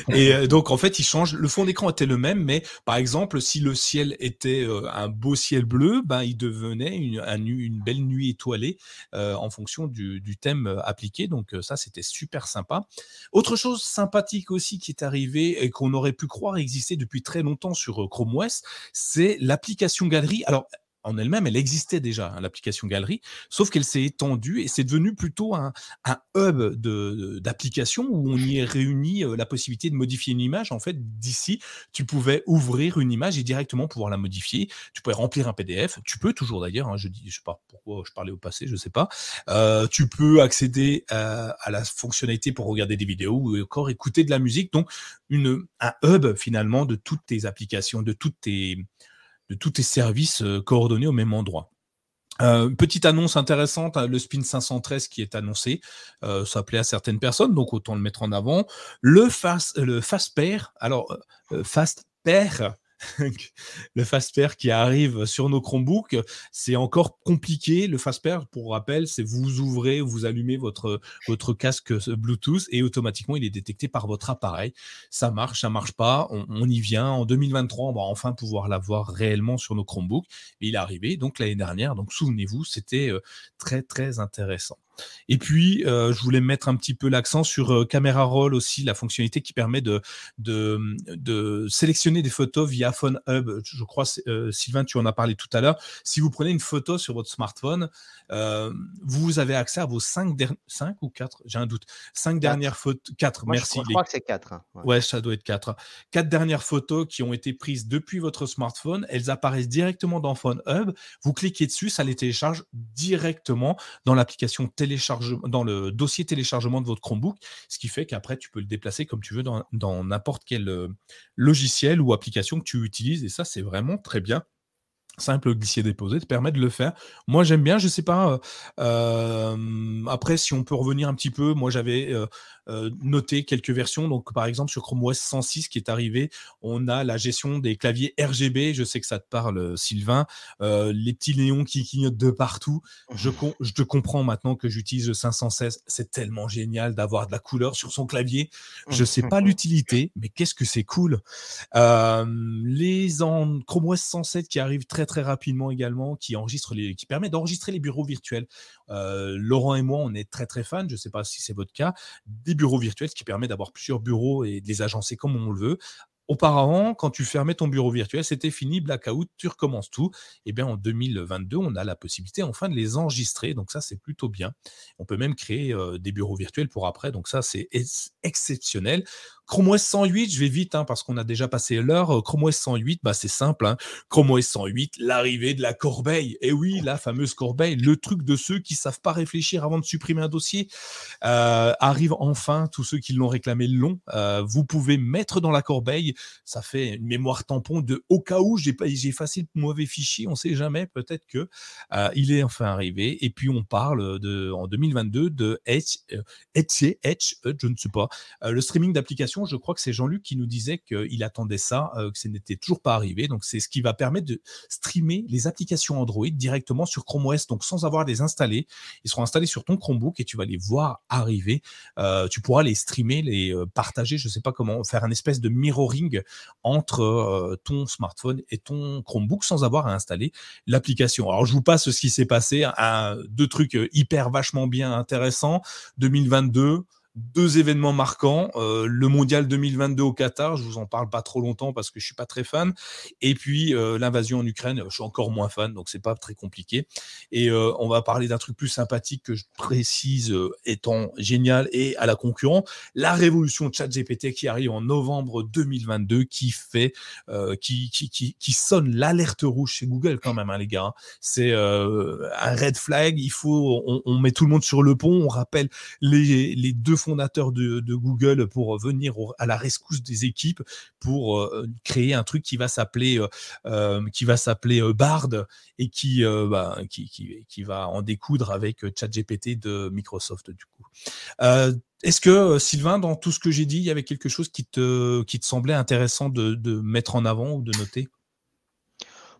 Et euh, donc en fait, il change. Le fond d'écran était le même, mais par exemple, si le ciel était euh, un beau ciel bleu, ben il devenait une, belle nuit étoilée euh, en fonction du, du, thème appliqué. Donc ça, c'était super sympa. Autre chose sympathique aussi qui est arrivé et qu'on aurait pu croire exister depuis très longtemps sur Chrome OS, c'est l'application Galerie. Alors en elle-même, elle existait déjà, hein, l'application Galerie, sauf qu'elle s'est étendue et c'est devenu plutôt un, hub d'application où on y réunit euh, la possibilité de modifier une image. En fait, d'ici, tu pouvais ouvrir une image et directement pouvoir la modifier. Tu pouvais remplir un PDF. Tu peux toujours d'ailleurs. Hein, je dis, je sais pas pourquoi je parlais au passé, je sais pas. Euh, tu peux accéder à, à, la fonctionnalité pour regarder des vidéos ou encore écouter de la musique. Donc, un hub finalement de toutes tes applications, de toutes tes tous tes services euh, coordonnés au même endroit. Euh, petite annonce intéressante, hein, le Spin 513 qui est annoncé, euh, ça plaît à certaines personnes, donc autant le mettre en avant. Le Fast, le fast pair, alors Fast Pair, le Fastpair qui arrive sur nos Chromebooks, c'est encore compliqué. Le Fastpair, pour rappel, c'est vous ouvrez, vous allumez votre, votre casque Bluetooth et automatiquement il est détecté par votre appareil. Ça marche, ça marche pas, on, y vient. En 2023, on va enfin pouvoir l'avoir réellement sur nos Chromebooks. il est arrivé donc l'année dernière, donc souvenez-vous, c'était euh, très très intéressant. Et puis, euh, je voulais mettre un petit peu l'accent sur euh, Camera Roll aussi, la fonctionnalité qui permet de, de, de, sélectionner des photos via Phone Hub. Je crois, euh, Sylvain, tu en as parlé tout à l'heure. Si vous prenez une photo sur votre smartphone, vous avez accès à vos 5 cinq ou 4, j'ai un doute, 5 dernières photos, 4, merci. Je crois que c'est 4. Hein, ouais. ça doit être 4. 4 dernières photos qui ont été prises depuis votre smartphone, elles apparaissent directement dans Phone Hub. Vous cliquez dessus, ça les télécharge directement dans l'application dans le dossier téléchargement de votre Chromebook, ce qui fait qu'après, tu peux le déplacer comme tu veux dans n'importe quel euh, logiciel ou application que tu utilises. Et ça, c'est vraiment très bien simple glisser-déposer te permet de le faire. Moi, j'aime bien, je sais pas. Euh, après, si on peut revenir un petit peu, moi, j'avais euh, euh, noté quelques versions. Donc, par exemple, sur Chrome OS 106 qui est arrivé, on a la gestion des claviers RGB. Je sais que ça te parle, Sylvain. les petits néons qui clignotent de partout. Je, je te comprends maintenant que j'utilise le 516. C'est tellement génial d'avoir de la couleur sur son clavier. Je sais pas l'utilité, mais qu'est-ce que c'est cool. les en Chrome OS 107 qui arrivent très très rapidement également, qui enregistre les, qui permet d'enregistrer les bureaux virtuels. Euh, Laurent et moi, on est très très fans, je ne sais pas si c'est votre cas, des bureaux virtuels, qui permet d'avoir plusieurs bureaux et de les agencer comme on le veut. Auparavant, quand tu fermais ton bureau virtuel, c'était fini, blackout, tu recommences tout. Et eh bien en 2022, on a la possibilité enfin de les enregistrer. Donc ça, c'est plutôt bien. On peut même créer euh, des bureaux virtuels pour après. Donc ça, c'est exceptionnel. Chrome OS 108, je vais vite hein, parce qu'on a déjà passé l'heure. Euh, Chrome OS 108, bah, c'est simple. Hein. Chrome OS 108, l'arrivée de la corbeille. Et oui, la fameuse corbeille, le truc de ceux qui savent pas réfléchir avant de supprimer un dossier, euh, arrive enfin. Tous ceux qui l'ont réclamé l'ont. Euh, vous pouvez mettre dans la corbeille. Ça fait une mémoire tampon de au cas où j'ai effacé le mauvais fichier. On sait jamais. Peut-être que il est enfin arrivé. Et puis on parle en 2022 de Edge, je ne sais pas, le streaming d'applications je crois que c'est Jean-Luc qui nous disait qu'il attendait ça, euh, que ce n'était toujours pas arrivé. Donc, c'est ce qui va permettre de streamer les applications Android directement sur Chrome OS, donc sans avoir les installer. Ils seront installés sur ton Chromebook et tu vas les voir arriver. Euh, tu pourras les streamer, les euh, partager, je ne sais pas comment, faire un espèce de mirroring entre ton smartphone et ton Chromebook sans avoir à installer l'application. Alors, je vous passe ce qui s'est passé, deux trucs hyper vachement bien intéressants. 2022, deux événements marquants. Euh, le mondial 2022 au Qatar, je vous en parle pas trop longtemps parce que je suis pas très fan. Et puis euh, l'invasion en Ukraine, je suis encore moins fan, donc c'est pas très compliqué. Et euh, on va parler d'un truc plus sympathique que je précise étant génial et à la concurrence, la révolution ChatGPT qui arrive en novembre 2022, qui fait, qui, sonne l'alerte rouge chez Google quand même, hein, les gars. Hein. C'est un red flag. Il faut, on, on, met tout le monde sur le pont. On rappelle les, les deux fondateur de, Google pour venir à la rescousse des équipes pour euh, créer un truc qui va s'appeler euh, euh, qui va s'appeler Bard et bah, qui, qui, qui, va en découdre avec ChatGPT de Microsoft du coup. Est-ce que Sylvain, dans tout ce que j'ai dit, il y avait quelque chose qui te, qui te semblait intéressant de mettre en avant ou de noter?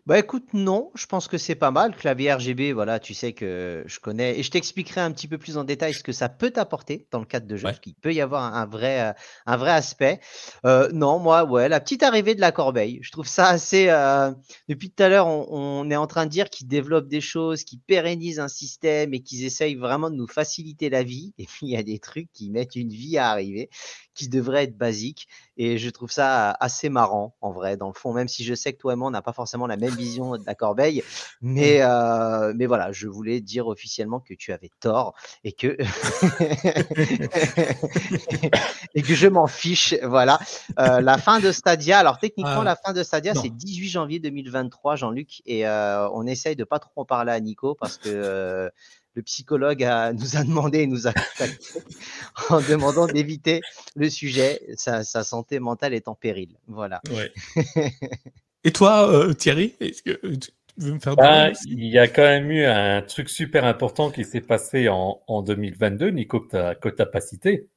Bah écoute, non, je pense que c'est pas mal. Clavier RGB, voilà, tu sais que je connais. Et je t'expliquerai un petit peu plus en détail ce que ça peut t'apporter dans le cadre de jeu, parce qu'il peut y avoir un vrai, euh, un vrai aspect. Euh, non, moi, ouais, la petite arrivée de la corbeille, je trouve ça assez. Euh, depuis tout à l'heure, on, on, est en train de dire qu'ils développent des choses, qu'ils pérennisent un système et qu'ils essayent vraiment de nous faciliter la vie. Et puis, il y a des trucs qui mettent une vie à arriver qui devrait être basique. Et je trouve ça assez marrant, en vrai, dans le fond, même si je sais que toi et moi, on n'a pas forcément la même vision de la corbeille. Mais, euh, mais voilà, je voulais dire officiellement que tu avais tort et que, et que je m'en fiche. Voilà. Euh, la fin de Stadia, alors techniquement, ah, la fin de Stadia, c'est 18 janvier 2023, Jean-Luc. Et euh, on essaye de pas trop en parler à Nico parce que le psychologue nous a demandé et nous a contacté en demandant d'éviter le sujet. Sa, santé mentale est en péril. Voilà. et toi, euh, Thierry, est-ce que tu veux me faire bah, Il y a quand même eu un truc super important qui s'est passé en, 2022, Nico, que tu n'as pas cité.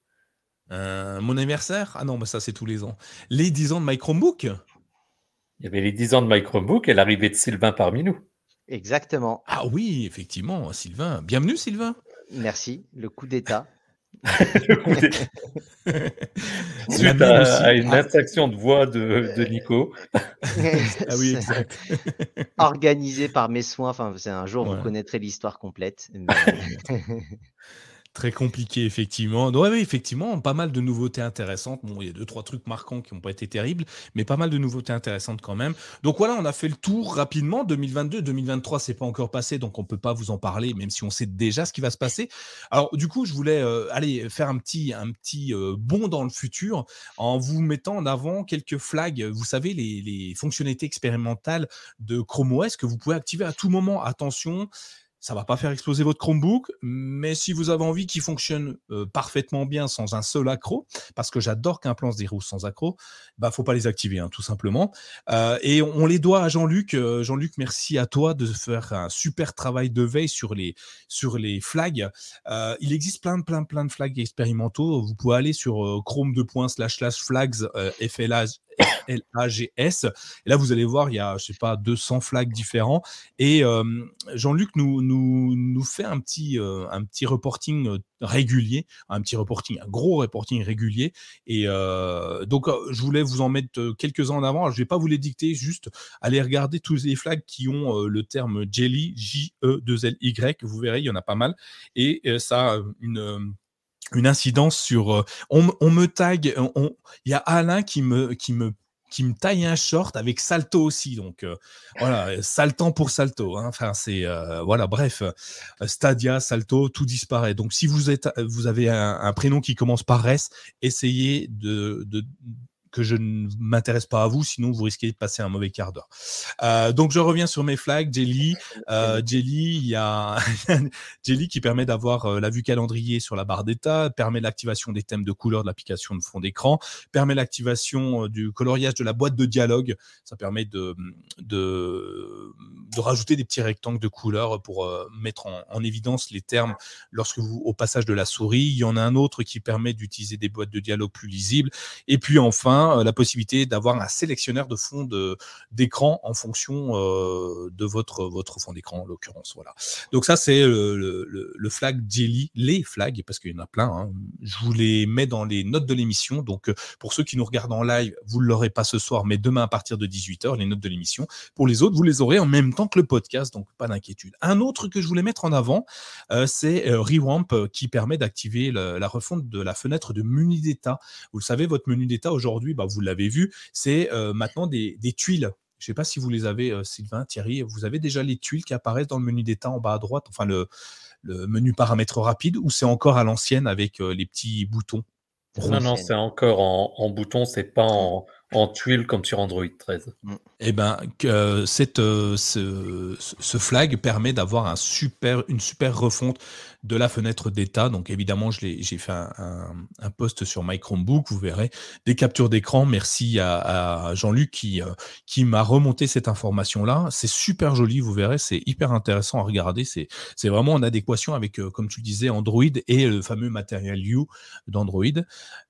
Euh, mon anniversaire? Ah non, mais ça c'est tous les ans. Les 10 ans de My Chromebook Il y avait les 10 ans de My Chromebook et l'arrivée de Sylvain parmi nous. Exactement. Ah oui, effectivement, Sylvain. Bienvenue, Sylvain. Merci. Le coup d'État. Suite à, une abstraction de voix de, Nico. ah oui, exact. Organisé par mes soins. Enfin, c'est un jour, vous connaîtrez l'histoire complète. Très compliqué, effectivement. Oui, effectivement, pas mal de nouveautés intéressantes. Bon, il y a deux, trois trucs marquants qui n'ont pas été terribles, mais pas mal de nouveautés intéressantes quand même. Donc voilà, on a fait le tour rapidement. 2022, 2023, c'est pas encore passé, donc on peut pas vous en parler, même si on sait déjà ce qui va se passer. Alors, du coup, je voulais euh, aller faire un petit, un petit euh, bond dans le futur en vous mettant en avant quelques flags. Vous savez, les fonctionnalités expérimentales de Chrome OS que vous pouvez activer à tout moment. Attention, ça va pas faire exploser votre Chromebook, mais si vous avez envie qu'il fonctionne euh, parfaitement bien sans un seul accro, parce que j'adore qu'un plan se déroule sans accro, bah faut pas les activer, hein, tout simplement. Euh, et on, les doit à Jean-Luc. Euh, Jean-Luc, merci à toi de faire un super travail de veille sur les sur les flags. il existe plein plein plein de flags expérimentaux. Vous pouvez aller sur chrome 2. slash slash flags FLAG L-A-G-S. Et là, vous allez voir, il y a, je sais pas, 200 flags différents. Et Jean-Luc nous, nous, nous fait un petit, euh, un petit reporting euh, régulier, un petit reporting, un gros reporting régulier. Et donc, je voulais vous en mettre quelques-uns en avant. Je vais pas vous les dicter, juste aller regarder tous les flags qui ont le terme Jelly, J-E-2-L-Y. Vous verrez, il y en a pas mal. Et ça a une une incidence sur. Euh, on, me tag. Il y a Alain qui me, qui me qui me taille un short avec Salto aussi. Donc euh, voilà, saltant pour Salto. Hein. Enfin, c'est euh, voilà, bref, Stadia, Salto, tout disparaît. Donc si vous êtes, vous avez un, prénom qui commence par S, essayez de que je ne m'intéresse pas à vous, sinon vous risquez de passer un mauvais quart d'heure. Euh, donc je reviens sur mes flags, Jelly. Euh, Jelly, il y a Jelly qui permet d'avoir euh, la vue calendrier sur la barre d'état, permet l'activation des thèmes de couleur de l'application de fond d'écran, permet l'activation du coloriage de la boîte de dialogue. Ça permet de, de, de rajouter des petits rectangles de couleur pour mettre en, en, évidence les termes lorsque vous au passage de la souris. Il y en a un autre qui permet d'utiliser des boîtes de dialogue plus lisibles. Et puis enfin, bien la possibilité d'avoir un sélectionneur de fond d'écran en fonction de votre, votre fond d'écran, en l'occurrence. Voilà. Donc ça, c'est le, flag Jelly, les flags, parce qu'il y en a plein. Hein. Je vous les mets dans les notes de l'émission. Donc pour ceux qui nous regardent en live, vous ne l'aurez pas ce soir, mais demain à partir de 18h, les notes de l'émission. Pour les autres, vous les aurez en même temps que le podcast, donc pas d'inquiétude. Un autre que je voulais mettre en avant, c'est Rewamp qui permet d'activer la refonte de la fenêtre de menu d'état. Vous le savez, votre menu d'état aujourd'hui, bah, vous l'avez vu, c'est maintenant des, tuiles. Je ne sais pas si vous les avez, Sylvain, Thierry, vous avez déjà les tuiles qui apparaissent dans le menu d'état en bas à droite, enfin le, menu paramètres rapide, ou c'est encore à l'ancienne avec les petits boutons Non, non, c'est encore en, en bouton, c'est pas en, en tuile comme sur Android 13. Mm. Eh ben, cette, euh, ce, ce, flag permet d'avoir un super, une super refonte de la fenêtre d'état. Donc évidemment, j'ai fait un, un, post sur My Chromebook, vous verrez des captures d'écran. Merci à, Jean-Luc qui, euh, qui m'a remonté cette information-là. C'est super joli, vous verrez, c'est hyper intéressant à regarder. C'est vraiment en adéquation avec, euh, comme tu le disais, Android et le fameux Material You d'Android.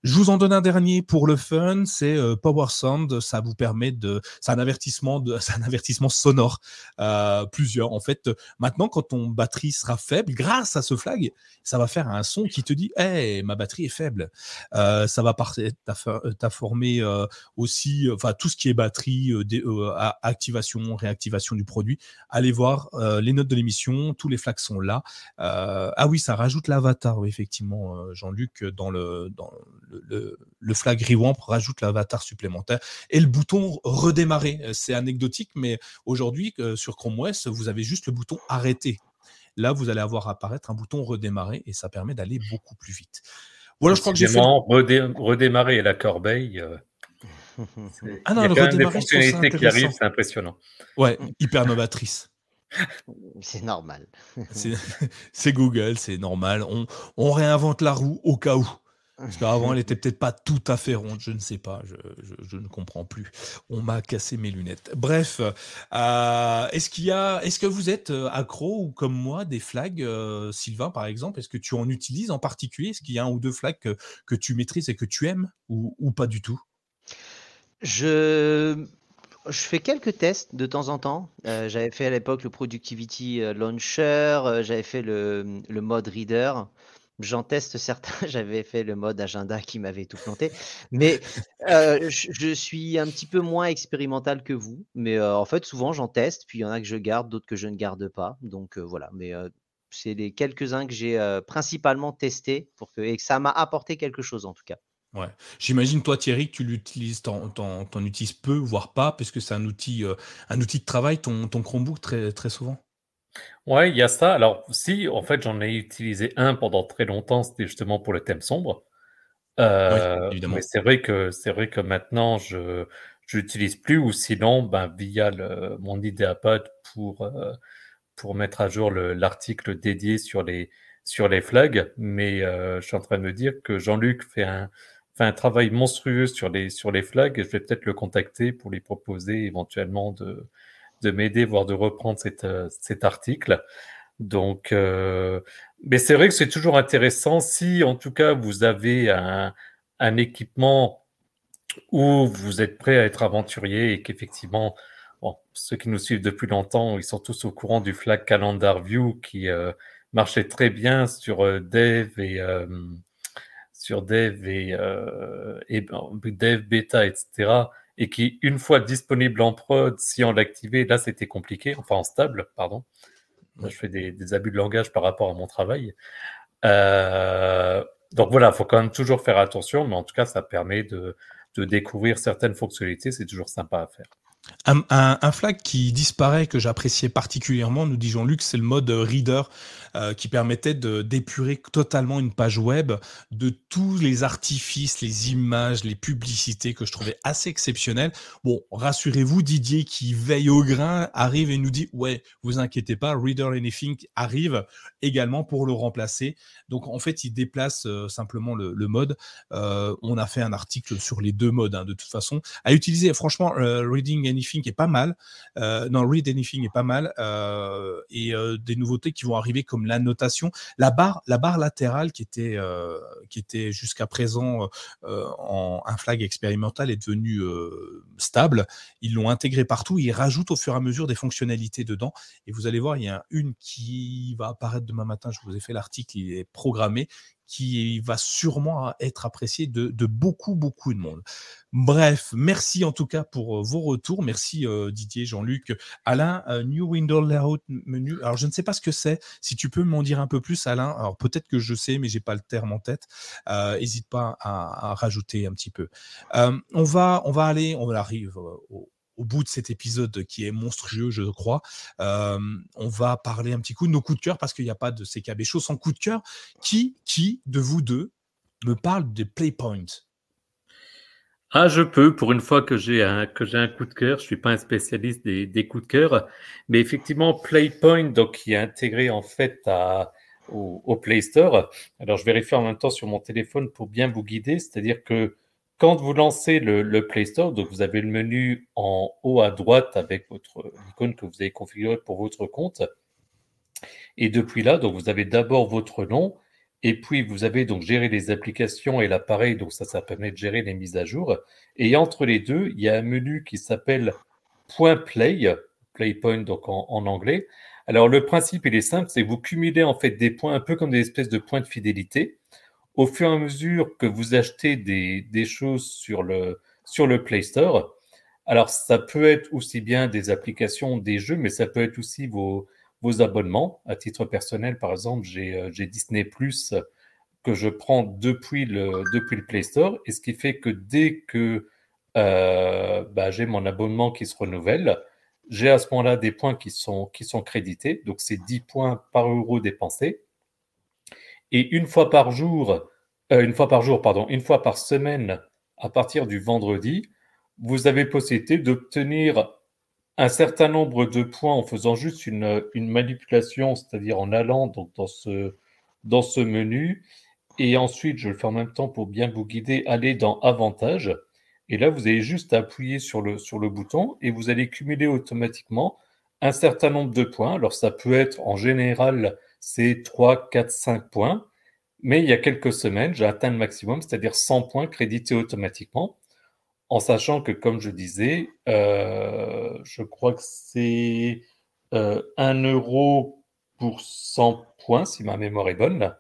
Je vous en donne un dernier pour le fun, c'est Power Sound, ça vous permet de, c'est un avertissement de, un avertissement sonore, euh, plusieurs. En fait, maintenant, quand ton batterie sera faible, grâce à ce ça va faire un son qui te dit, hey, ma batterie est faible. Euh, ça va t'informer euh, aussi, enfin, tout ce qui est batterie, activation, réactivation du produit. Allez voir les notes de l'émission, tous les flags sont là. ah oui, ça rajoute l'avatar, effectivement, Jean-Luc, dans le, dans le, flag Rewamp rajoute l'avatar supplémentaire et le bouton redémarrer. Euh, c'est anecdotique, mais aujourd'hui, euh, sur Chrome OS, vous avez juste le bouton arrêter. Là, vous allez avoir apparaître un bouton redémarrer et ça permet d'aller beaucoup plus vite. Voilà, je crois que j'ai fait. redémarrer la corbeille. Euh, ah non, il y a des fonctionnalités qui arrivent, c'est impressionnant. Ouais, hyper novatrice. C'est normal. c'est Google, c'est normal. On, on réinvente la roue au cas où. Parce qu'avant, elle était peut-être pas tout à fait ronde, je ne sais pas, je, ne comprends plus. On m'a cassé mes lunettes. Bref, euh, est-ce qu'il est-ce que vous êtes euh, accro ou comme moi des flags, euh, Sylvain par exemple? Est-ce que tu en utilises en particulier? Est-ce qu'il y a un ou deux flags que, tu maîtrises et que tu aimes ou, pas du tout? Je fais quelques tests de temps en temps. j'avais fait à l'époque le Productivity Launcher, j'avais fait le mode Reader. J'en teste certains. J'avais fait le mode agenda qui m'avait tout planté. Mais euh, je, suis un petit peu moins expérimental que vous. Mais euh, en fait, souvent, j'en teste. Puis il y en a que je garde, d'autres que je ne garde pas. Donc euh, voilà. Mais c'est les quelques-uns que j'ai principalement testés pour que, et que ça m'a apporté quelque chose en tout cas. Ouais. J'imagine, toi, Thierry, que tu l'utilises, t'en, utilises peu, voire pas, parce que c'est un outil, un outil de travail, ton, ton Chromebook, très, très souvent. Ouais, il y a ça. Alors, si, en fait, j'en ai utilisé un pendant très longtemps, c'était justement pour le thème sombre. Euh, mais c'est vrai que c'est vrai que maintenant, je n'utilise plus, ou sinon, ben, via le, mon IdeaPad pour, euh, pour mettre à jour l'article dédié sur les, sur les flags. Mais euh, je suis en train de me dire que Jean-Luc fait un, fait un travail monstrueux sur les, sur les flags et je vais peut-être le contacter pour lui proposer éventuellement de, de m'aider, voire de reprendre euh, cet article. Donc, euh, mais c'est vrai que c'est toujours intéressant si, en tout cas, vous avez un, un équipement où vous êtes prêt à être aventurier et qu'effectivement, bon, ceux qui nous suivent depuis longtemps, ils sont tous au courant du flag Calendar View qui euh, marchait très bien sur Dev et sur Dev et, et Dev Beta, etc et qui, une fois disponible en prod, si on l'activait, là c'était compliqué, enfin en stable, pardon. je fais des, abus de langage par rapport à mon travail. Euh, donc voilà, il faut quand même toujours faire attention, mais en tout cas, ça permet de découvrir certaines fonctionnalités, c'est toujours sympa à faire. Un, flag qui disparaît, que j'appréciais particulièrement, nous dit Jean-Luc, c'est le mode reader euh, qui permettait de d'épurer totalement une page web de tous les artifices, les images, les publicités que je trouvais assez exceptionnelles. Bon, rassurez-vous, Didier qui veille au grain arrive et nous dit ouais, vous inquiétez pas, Reader Anything arrive également pour le remplacer. Donc en fait, il déplace euh, simplement le, mode. Euh, on a fait un article sur les deux modes hein, de toute façon. À utiliser, franchement, Reading Anything est pas mal. non, Read Anything est pas mal. et des nouveautés qui vont arriver comme l'annotation. La barre, la barre latérale qui était, qui était jusqu'à présent en un flag expérimental est devenue stable. Ils l'ont intégré partout. Ils rajoutent au fur et à mesure des fonctionnalités dedans. Et vous allez voir, il y a une qui va apparaître demain matin. Je vous ai fait l'article, il est programmé, qui va sûrement être apprécié de, beaucoup, beaucoup de monde. Bref, merci en tout cas pour euh, vos retours. Merci euh, Didier, Jean-Luc, Alain, euh, New Window Layout Menu. Alors, je ne sais pas ce que c'est. Si tu peux m'en dire un peu plus, Alain. Alors, peut-être que je sais, mais j'ai pas le terme en tête. N'hésite pas à, rajouter un petit peu. on, va, on va aller, on arrive au, au bout de cet épisode qui est monstrueux, je crois, on va parler un petit coup de nos coups de cœur parce qu'il n'y a pas de CKB chaud sans coup de cœur. Qui, qui de vous deux me parle des Playpoint? Ah, je peux, pour une fois que j'ai un, que j'ai un coup de cœur. Je suis pas un spécialiste des, des coups de cœur, mais effectivement, Playpoint, donc, qui est intégré en fait à, au, au, Play Store. Alors, je vérifie en même temps sur mon téléphone pour bien vous guider, c'est-à-dire que quand vous lancez le, Play Store, donc vous avez le menu en haut à droite avec votre icône que vous avez configuré pour votre compte. Et depuis là, donc vous avez d'abord votre nom, et puis vous avez donc géré les applications et l'appareil, donc ça, ça permet de gérer les mises à jour. Et entre les deux, il y a un menu qui s'appelle Point Play, Playpoint donc en, en anglais. Alors le principe, il est simple, c'est que vous cumulez en fait des points un peu comme des espèces de points de fidélité au fur et à mesure que vous achetez des, choses sur le, sur le Play Store, alors ça peut être aussi bien des applications, des jeux, mais ça peut être aussi vos, vos abonnements. À titre personnel, par exemple, j'ai euh, Disney Plus que je prends depuis le, depuis le Play Store, et ce qui fait que dès que euh, bah, j'ai mon abonnement qui se renouvelle, j'ai à ce moment-là des points qui sont, qui sont crédités, donc c'est 10 points par euro dépensé. Et une fois par jour, euh, une fois par jour, pardon, une fois par semaine, à partir du vendredi, vous avez possibilité d'obtenir un certain nombre de points en faisant juste une, manipulation, c'est-à-dire en allant donc dans ce, dans ce menu. Et ensuite, je le fais en même temps pour bien vous guider, aller dans Avantages. Et là, vous avez juste à appuyer sur le, sur le bouton et vous allez cumuler automatiquement un certain nombre de points. Alors, ça peut être en général c'est 3, 4, 5 points. Mais il y a quelques semaines, j'ai atteint le maximum, c'est-à-dire 100 points crédités automatiquement, en sachant que, comme je disais, euh, je crois que c'est euh, 1 euro pour 100 points, si ma mémoire est bonne.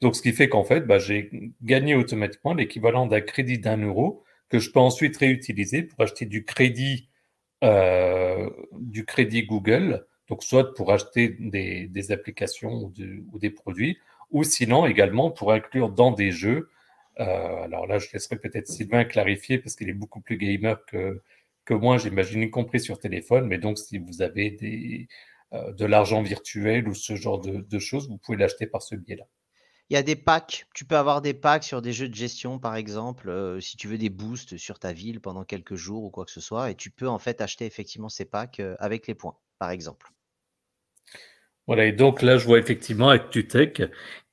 Donc, ce qui fait qu'en fait, bah, j'ai gagné automatiquement l'équivalent d'un crédit d'un euro que je peux ensuite réutiliser pour acheter du crédit, euh, du crédit Google donc, soit pour acheter des, applications ou, des produits, ou sinon également pour inclure dans des jeux. Euh, alors là, je laisserai peut-être Sylvain clarifier parce qu'il est beaucoup plus gamer que, que moi, j'imagine, y compris sur téléphone. Mais donc, si vous avez des, euh, de l'argent virtuel ou ce genre de, choses, vous pouvez l'acheter par ce biais-là. Il y a des packs, tu peux avoir des packs sur des jeux de gestion par exemple, euh, si tu veux des boosts sur ta ville pendant quelques jours ou quoi que ce soit, et tu peux en fait acheter effectivement ces packs avec les points, par exemple. Voilà, et donc là, je vois effectivement ActuTech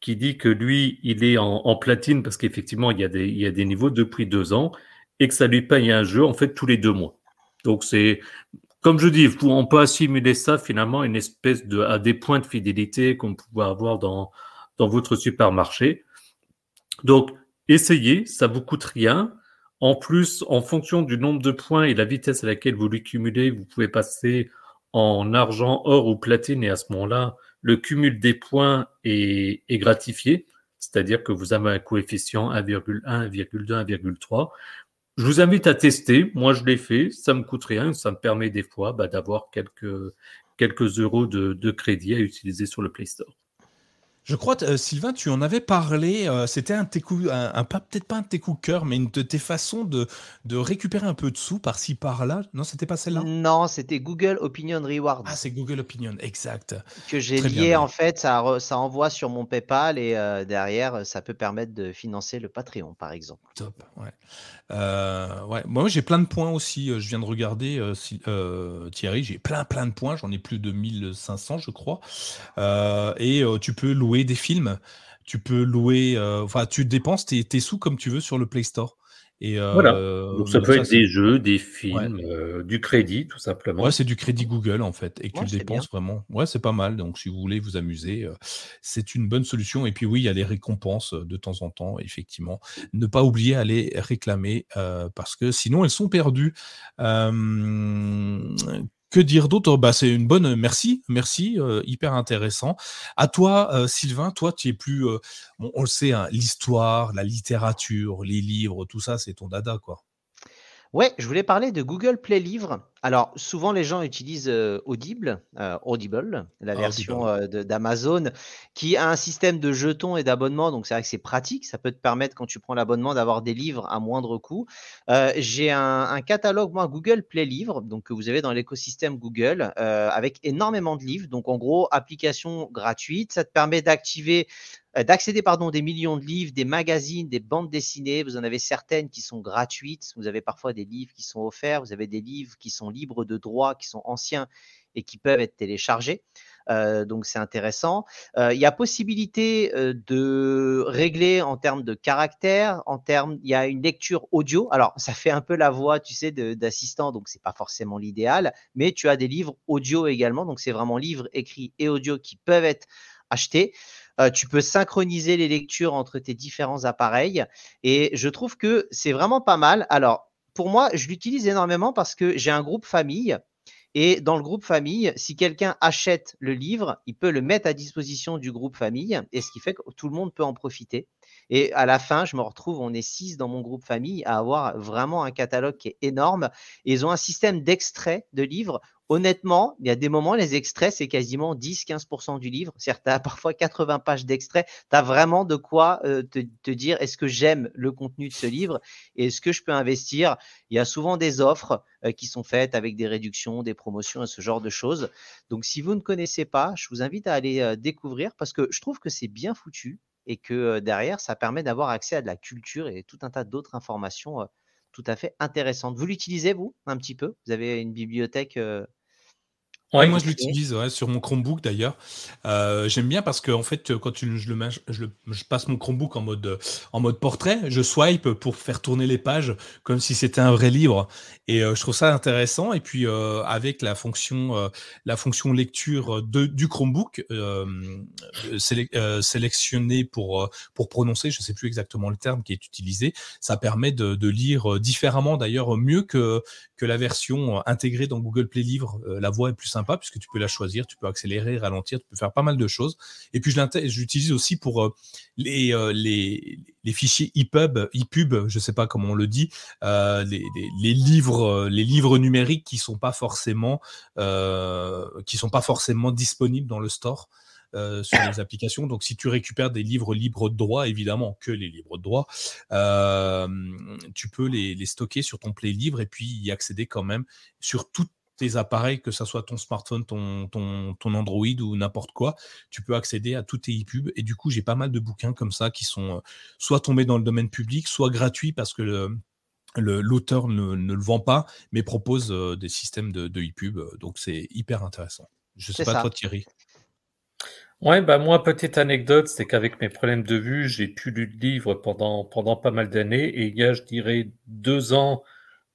qui dit que lui, il est en, platine parce qu'effectivement, il, y a des, il y a des niveaux depuis deux ans et que ça lui paye un jeu en fait tous les deux mois. Donc c'est, comme je dis, on peut assimiler ça finalement une espèce de, à des points de fidélité qu'on peut avoir dans, dans votre supermarché. Donc, essayez, ça vous coûte rien. En plus, en fonction du nombre de points et la vitesse à laquelle vous les cumulez, vous pouvez passer en argent, or ou platine, et à ce moment-là, le cumul des points est, gratifié, c'est-à-dire que vous avez un coefficient 1,1, 1,2, 1,3. Je vous invite à tester. Moi, je l'ai fait. Ça me coûte rien. Ça me permet des fois bah, d'avoir quelques, euros de crédit à utiliser sur le Play Store. Je crois, euh, Sylvain, tu en avais parlé. Euh, c'était un, un, un peut-être pas un de tes coups de cœur, mais une de tes façons de, de récupérer un peu de sous par-ci par-là. Non, c'était pas celle-là? Non, c'était Google Opinion Reward. Ah, c'est Google Opinion, exact. Que j'ai lié en fait, ça, ça envoie sur mon PayPal et euh, derrière, ça peut permettre de financer le Patreon, par exemple. Top, ouais. Ouais. Moi, j'ai plein de points aussi. Je viens de regarder, Thierry, j'ai plein, plein de points. J'en ai plus de 1500, je crois. et tu peux louer des films. Tu peux louer. Enfin, tu dépenses tes, sous comme tu veux sur le Play Store. Et, voilà. Euh, Donc ça peut être des jeux, des films, euh, du crédit, tout simplement. Ouais, c'est du crédit Google en fait, et que tu le dépenses vraiment. Ouais, c'est pas mal. Donc si vous voulez vous amuser, euh, c'est une bonne solution. Et puis oui, il y a des récompenses de temps en temps, effectivement. Ne pas oublier à les réclamer parce que sinon elles sont perdues. Que dire d'autre? Bah, C'est une bonne. Merci, merci, euh, hyper intéressant. À toi, euh, Sylvain, toi, tu es plus. Euh, on le sait, hein, l'histoire, la littérature, les livres, tout ça, c'est ton dada, quoi. Ouais, je voulais parler de Google Play Livre. Alors, souvent, les gens utilisent Audible, Audible, la version d'Amazon, qui a un système de jetons et d'abonnement. Donc, c'est vrai que c'est pratique. Ça peut te permettre, quand tu prends l'abonnement, d'avoir des livres à moindre coût. J'ai un, catalogue, moi, Google Play Livre, donc que vous avez dans l'écosystème Google, avec énormément de livres. Donc, en gros, application gratuite. Ça te permet d'activer euh, d'accéder pardon des millions de livres, des magazines, des bandes dessinées. Vous en avez certaines qui sont gratuites. Vous avez parfois des livres qui sont offerts. Vous avez des livres qui sont libres de droit, qui sont anciens et qui peuvent être téléchargés. Euh, donc c'est intéressant. Euh, il y a possibilité de régler en termes de caractère, en termes, il y a une lecture audio. Alors ça fait un peu la voix, tu sais, d'assistant, donc c'est pas forcément l'idéal, mais tu as des livres audio également. Donc c'est vraiment livres écrits et audio qui peuvent être achetés. Euh, tu peux synchroniser les lectures entre tes différents appareils. Et je trouve que c'est vraiment pas mal. Alors, pour moi, je l'utilise énormément parce que j'ai un groupe famille. Et dans le groupe famille, si quelqu'un achète le livre, il peut le mettre à disposition du groupe famille, et ce qui fait que tout le monde peut en profiter. Et à la fin, je me retrouve, on est six dans mon groupe famille à avoir vraiment un catalogue qui est énorme. Ils ont un système d'extrait de livres honnêtement, il y a des moments, les extraits, c'est quasiment 10-15% du livre. C'est-à-dire, tu as parfois 80 pages d'extraits. Tu as vraiment de quoi euh, te, dire est-ce que j'aime le contenu de ce livre et est-ce que je peux investir? Il y a souvent des offres euh, qui sont faites avec des réductions, des promotions et ce genre de choses. Donc, si vous ne connaissez pas, je vous invite à aller euh, découvrir parce que je trouve que c'est bien foutu et que derrière, ça permet d'avoir accès à de la culture et tout un tas d'autres informations tout à fait intéressantes. Vous l'utilisez, vous, un petit peu? Vous avez une bibliothèque moi, je l'utilise sur mon Chromebook d'ailleurs. Euh, j'aime bien parce que en fait, quand je, le, je, le, je, passe mon Chromebook en mode, en mode portrait, je swipe pour faire tourner les pages comme si c'était un vrai livre. Et euh, je trouve ça intéressant. Et puis euh, avec la fonction, la fonction lecture de, du Chromebook sélectionné pour pour prononcer, je sais plus exactement le terme qui est utilisé, ça permet de, de lire différemment d'ailleurs mieux que que la version intégrée dans Google Play Livre. la voix est plus simple puisque tu peux la choisir, tu peux accélérer, ralentir, tu peux faire pas mal de choses. Et puis je l'utilise aussi pour euh, les, euh, les, fichiers EPUB, EPUB, je sais pas comment on le dit, euh, les, les, livres, les livres numériques qui sont pas forcément, qui sont pas forcément disponibles dans le store. Sur les applications. Donc, si tu récupères des livres libres de droit, évidemment que les libres de droit, tu peux les, les, stocker sur ton Play Livre et puis y accéder quand même sur toutes tes appareils, que ce soit ton smartphone, ton, ton, ton Android ou n'importe quoi, tu peux accéder à tous tes e-pubs. Et du coup, j'ai pas mal de bouquins comme ça qui sont euh, soit tombés dans le domaine public, soit gratuits parce que le, l'auteur ne, ne, le vend pas, mais propose euh, des systèmes de, de e-pub. Donc c'est hyper intéressant. Je sais pas toi Thierry. Ouais, bah moi, petite anecdote, c'est qu'avec mes problèmes de vue, j'ai pu lire le livre pendant, pendant pas mal d'années. Et il y a, je dirais, deux ans,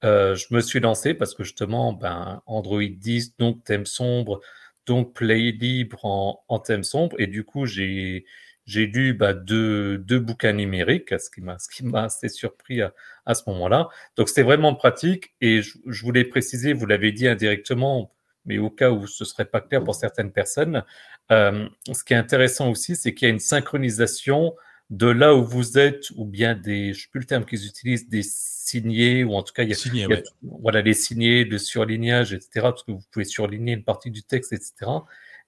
euh, je me suis lancé parce que justement, ben, Android 10, donc thème sombre, donc Play libre en, thème sombre. Et du coup, j'ai j'ai lu bah, deux, deux bouquins numériques, ce qui m'a ce qui m'a assez surpris à, à ce moment-là. Donc c'était vraiment pratique. Et je, je voulais préciser, vous l'avez dit indirectement, mais au cas où ce serait pas clair pour certaines personnes, euh, ce qui est intéressant aussi, c'est qu'il y a une synchronisation de là où vous êtes, ou bien des, je sais plus le terme qu'ils utilisent, des signés, ou en tout cas, il y a, voilà, les signés, de surlignage, etc., parce que vous pouvez surligner une partie du texte, etc.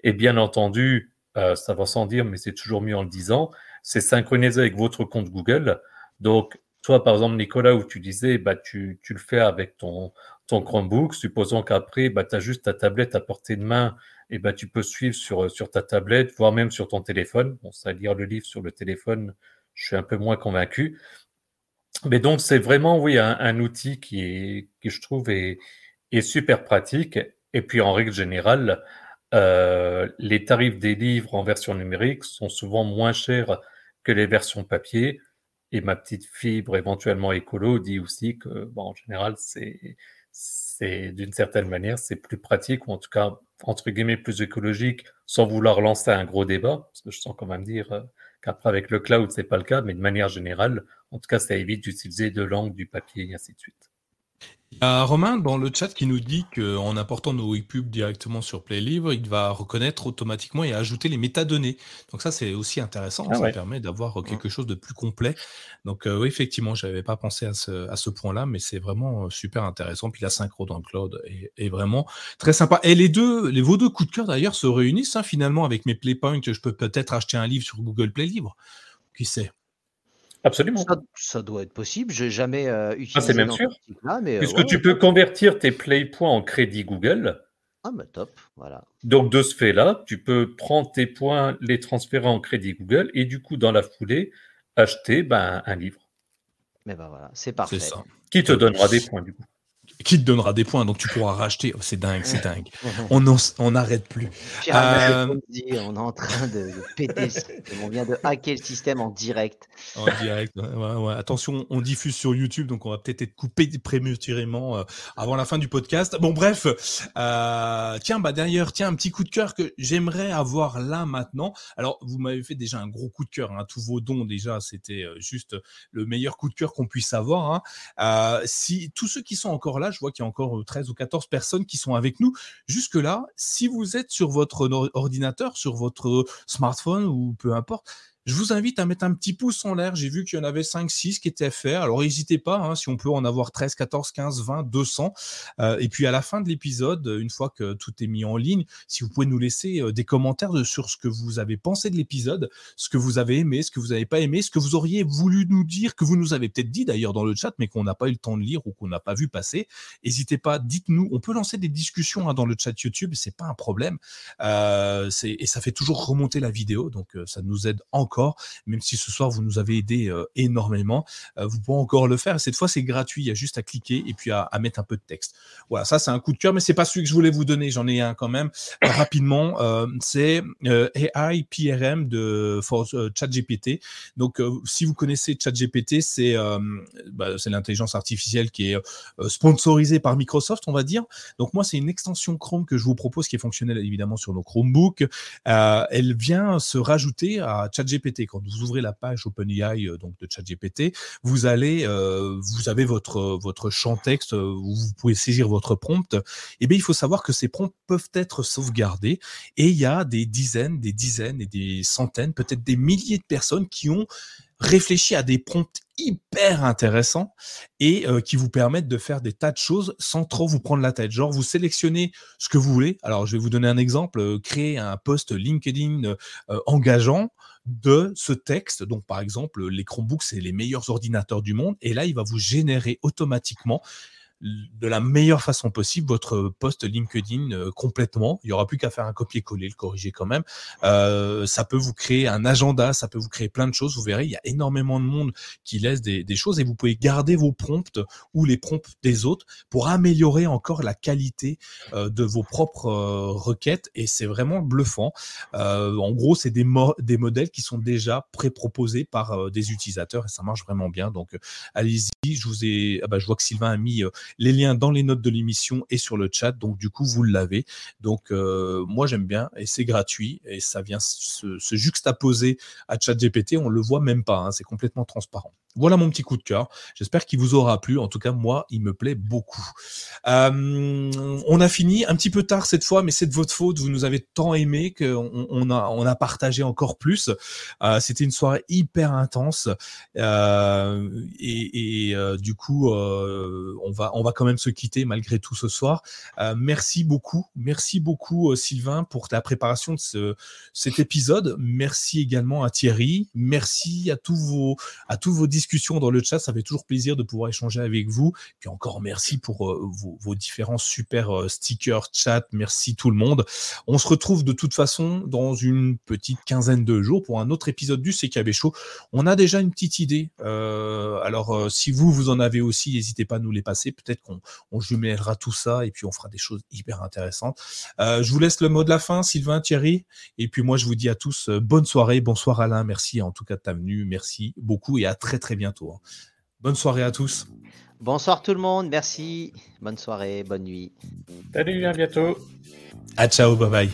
Et bien entendu, euh, ça va sans dire, mais c'est toujours mieux en le disant, c'est synchronisé avec votre compte Google. Donc, toi, par exemple, Nicolas, où tu disais, bah, tu, tu le fais avec ton, ton Chromebook, supposons qu'après, bah, tu as juste ta tablette à portée de main et ben, tu peux suivre sur, sur ta tablette, voire même sur ton téléphone. Bon, ça, lire le livre sur le téléphone, je suis un peu moins convaincu. Mais donc, c'est vraiment, oui, un, outil qui, est, qui, je trouve, est, est, super pratique. Et puis, en règle générale, euh, les tarifs des livres en version numérique sont souvent moins chers que les versions papier. Et ma petite fibre éventuellement écolo dit aussi que, bon, en général, c'est, c'est d'une certaine manière, c'est plus pratique, ou en tout cas, entre guillemets, plus écologique, sans vouloir lancer un gros débat, parce que je sens quand même dire euh, qu'après, avec le cloud, c'est pas le cas, mais de manière générale, en tout cas, ça évite d'utiliser de l'encre, du papier, et ainsi de suite. Il y a Romain dans le chat qui nous dit qu'en apportant nos webpubs directement sur PlayLibre, il va reconnaître automatiquement et ajouter les métadonnées. Donc ça, c'est aussi intéressant. Ah ça permet d'avoir mmh. quelque chose de plus complet. Donc euh, oui, effectivement, je n'avais pas pensé à ce, à ce point-là, mais c'est vraiment euh, super intéressant. Puis la synchro dans le cloud est, vraiment très sympa. Et les deux, les, vos deux coups de cœur d'ailleurs se réunissent hein, finalement avec mes Playpoints. Je peux peut-être acheter un livre sur Google Play Libre. Qui sait? Absolument. Ça, doit être possible. J'ai jamais euh, utilisé. Ah, c'est même sûr. Euh, Puisque tu peux convertir tes playpoints en crédit Google. Ah, bah top, voilà. Donc, de ce fait-là, tu peux prendre tes points, les transférer en crédit Google et du coup, dans la foulée, acheter ben, un livre. Mais ben voilà, c'est parfait. Qui te donnera des points, du coup qui te donnera des points, donc tu pourras racheter. Oh, c'est dingue, c'est dingue. On n'arrête plus. Euh, on est en train de, péter. On vient de hacker le système en direct. En direct. Attention, on diffuse sur YouTube, donc on va peut-être être coupé prématurément euh, avant la fin du podcast. Bon, bref. Euh, tiens, bah d'ailleurs, tiens, un petit coup de cœur que j'aimerais avoir là maintenant. Alors, vous m'avez fait déjà un gros coup de cœur. Hein. Tous vos dons, déjà, c'était juste le meilleur coup de cœur qu'on puisse avoir. Hein. si tous ceux qui sont encore là, je vois qu'il y a encore 13 ou 14 personnes qui sont avec nous. Jusque-là, si vous êtes sur votre ordinateur, sur votre smartphone ou peu importe, je vous invite à mettre un petit pouce en l'air. J'ai vu qu'il y en avait 5, 6 qui étaient faits. Alors n'hésitez pas, hein, si on peut en avoir 13, 14, 15, 20, 200. et puis à la fin de l'épisode, une fois que tout est mis en ligne, si vous pouvez nous laisser euh, des commentaires sur ce que vous avez pensé de l'épisode, ce que vous avez aimé, ce que vous n'avez pas aimé, ce que vous auriez voulu nous dire, que vous nous avez peut-être dit d'ailleurs dans le chat, mais qu'on n'a pas eu le temps de lire ou qu'on n'a pas vu passer. N'hésitez pas, dites-nous. On peut lancer des discussions hein, dans le chat YouTube, c'est pas un problème. Euh, et ça fait toujours remonter la vidéo, donc euh, ça nous aide encore même si ce soir vous nous avez aidé euh, énormément, euh, vous pouvez encore le faire. Cette fois, c'est gratuit, il y a juste à cliquer et puis à, mettre un peu de texte. Voilà, ça c'est un coup de cœur, mais c'est pas celui que je voulais vous donner. J'en ai un quand même euh, rapidement. c'est AI PRM de ChatGPT. Donc, si vous connaissez ChatGPT, c'est bah, c'est l'intelligence artificielle qui est sponsorisée par Microsoft, on va dire. Donc moi, c'est une extension Chrome que je vous propose qui est fonctionnelle évidemment sur nos Chromebooks. elle vient se rajouter à ChatGPT quand vous ouvrez la page OpenAI euh, donc de ChatGPT, vous allez, euh, vous avez votre votre champ texte euh, où vous pouvez saisir votre prompt. Et eh bien, il faut savoir que ces prompts peuvent être sauvegardés et il y a des dizaines, des dizaines et des centaines, peut-être des milliers de personnes qui ont réfléchi à des prompts hyper intéressants et qui vous permettent de faire des tas de choses sans trop vous prendre la tête. Genre, vous sélectionnez ce que vous voulez. Alors, je vais vous donner un exemple. créer un post LinkedIn engageant de ce texte. Donc, par exemple, les Chromebooks, c'est les meilleurs ordinateurs du monde. Et là, il va vous générer automatiquement de la meilleure façon possible votre post LinkedIn euh, complètement. Il n'y aura plus qu'à faire un copier-coller, le corriger quand même. Euh, ça peut vous créer un agenda, ça peut vous créer plein de choses. Vous verrez, il y a énormément de monde qui laisse des, choses et vous pouvez garder vos prompts ou les prompts des autres pour améliorer encore la qualité euh, de vos propres requêtes et c'est vraiment bluffant. en gros, c'est des, modèles qui sont déjà pré-proposés par des utilisateurs et ça marche vraiment bien. Donc, allez-y. Je vous ai, ah bah, je vois que Sylvain a mis les liens dans les notes de l'émission et sur le chat. Donc, du coup, vous l'avez. Donc, euh, moi, j'aime bien et c'est gratuit et ça vient se, juxtaposer à ChatGPT. On le voit même pas. Hein, c'est complètement transparent. Voilà mon petit coup de cœur. J'espère qu'il vous aura plu. En tout cas, moi, il me plaît beaucoup. Euh, on a fini un petit peu tard cette fois, mais c'est de votre faute. Vous nous avez tant aimé qu'on on a, partagé encore plus. Euh, c'était une soirée hyper intense euh, et, du coup, on va, quand même se quitter malgré tout ce soir. merci beaucoup, merci beaucoup Sylvain pour la préparation de ce, cet épisode. Merci également à Thierry. Merci à tous vos, à tous vos discussions dans le chat. Ça fait toujours plaisir de pouvoir échanger avec vous. Puis encore merci pour euh, vos, différents super euh, stickers, chat. Merci tout le monde. On se retrouve de toute façon dans une petite quinzaine de jours pour un autre épisode du CKB Show. On a déjà une petite idée. Euh, alors, si vous, vous en avez aussi, n'hésitez pas à nous les passer. Peut-être qu'on on jumellera tout ça et puis on fera des choses hyper intéressantes. je vous laisse le mot de la fin, Sylvain, Thierry. Et puis moi, je vous dis à tous bonne soirée. Bonsoir Alain. Merci en tout cas de ta venue. Merci beaucoup et à très très bientôt. Hein. Bonne soirée à tous. Bonsoir tout le monde, merci. Bonne soirée, bonne nuit. Salut, à bientôt. À ciao, bye bye.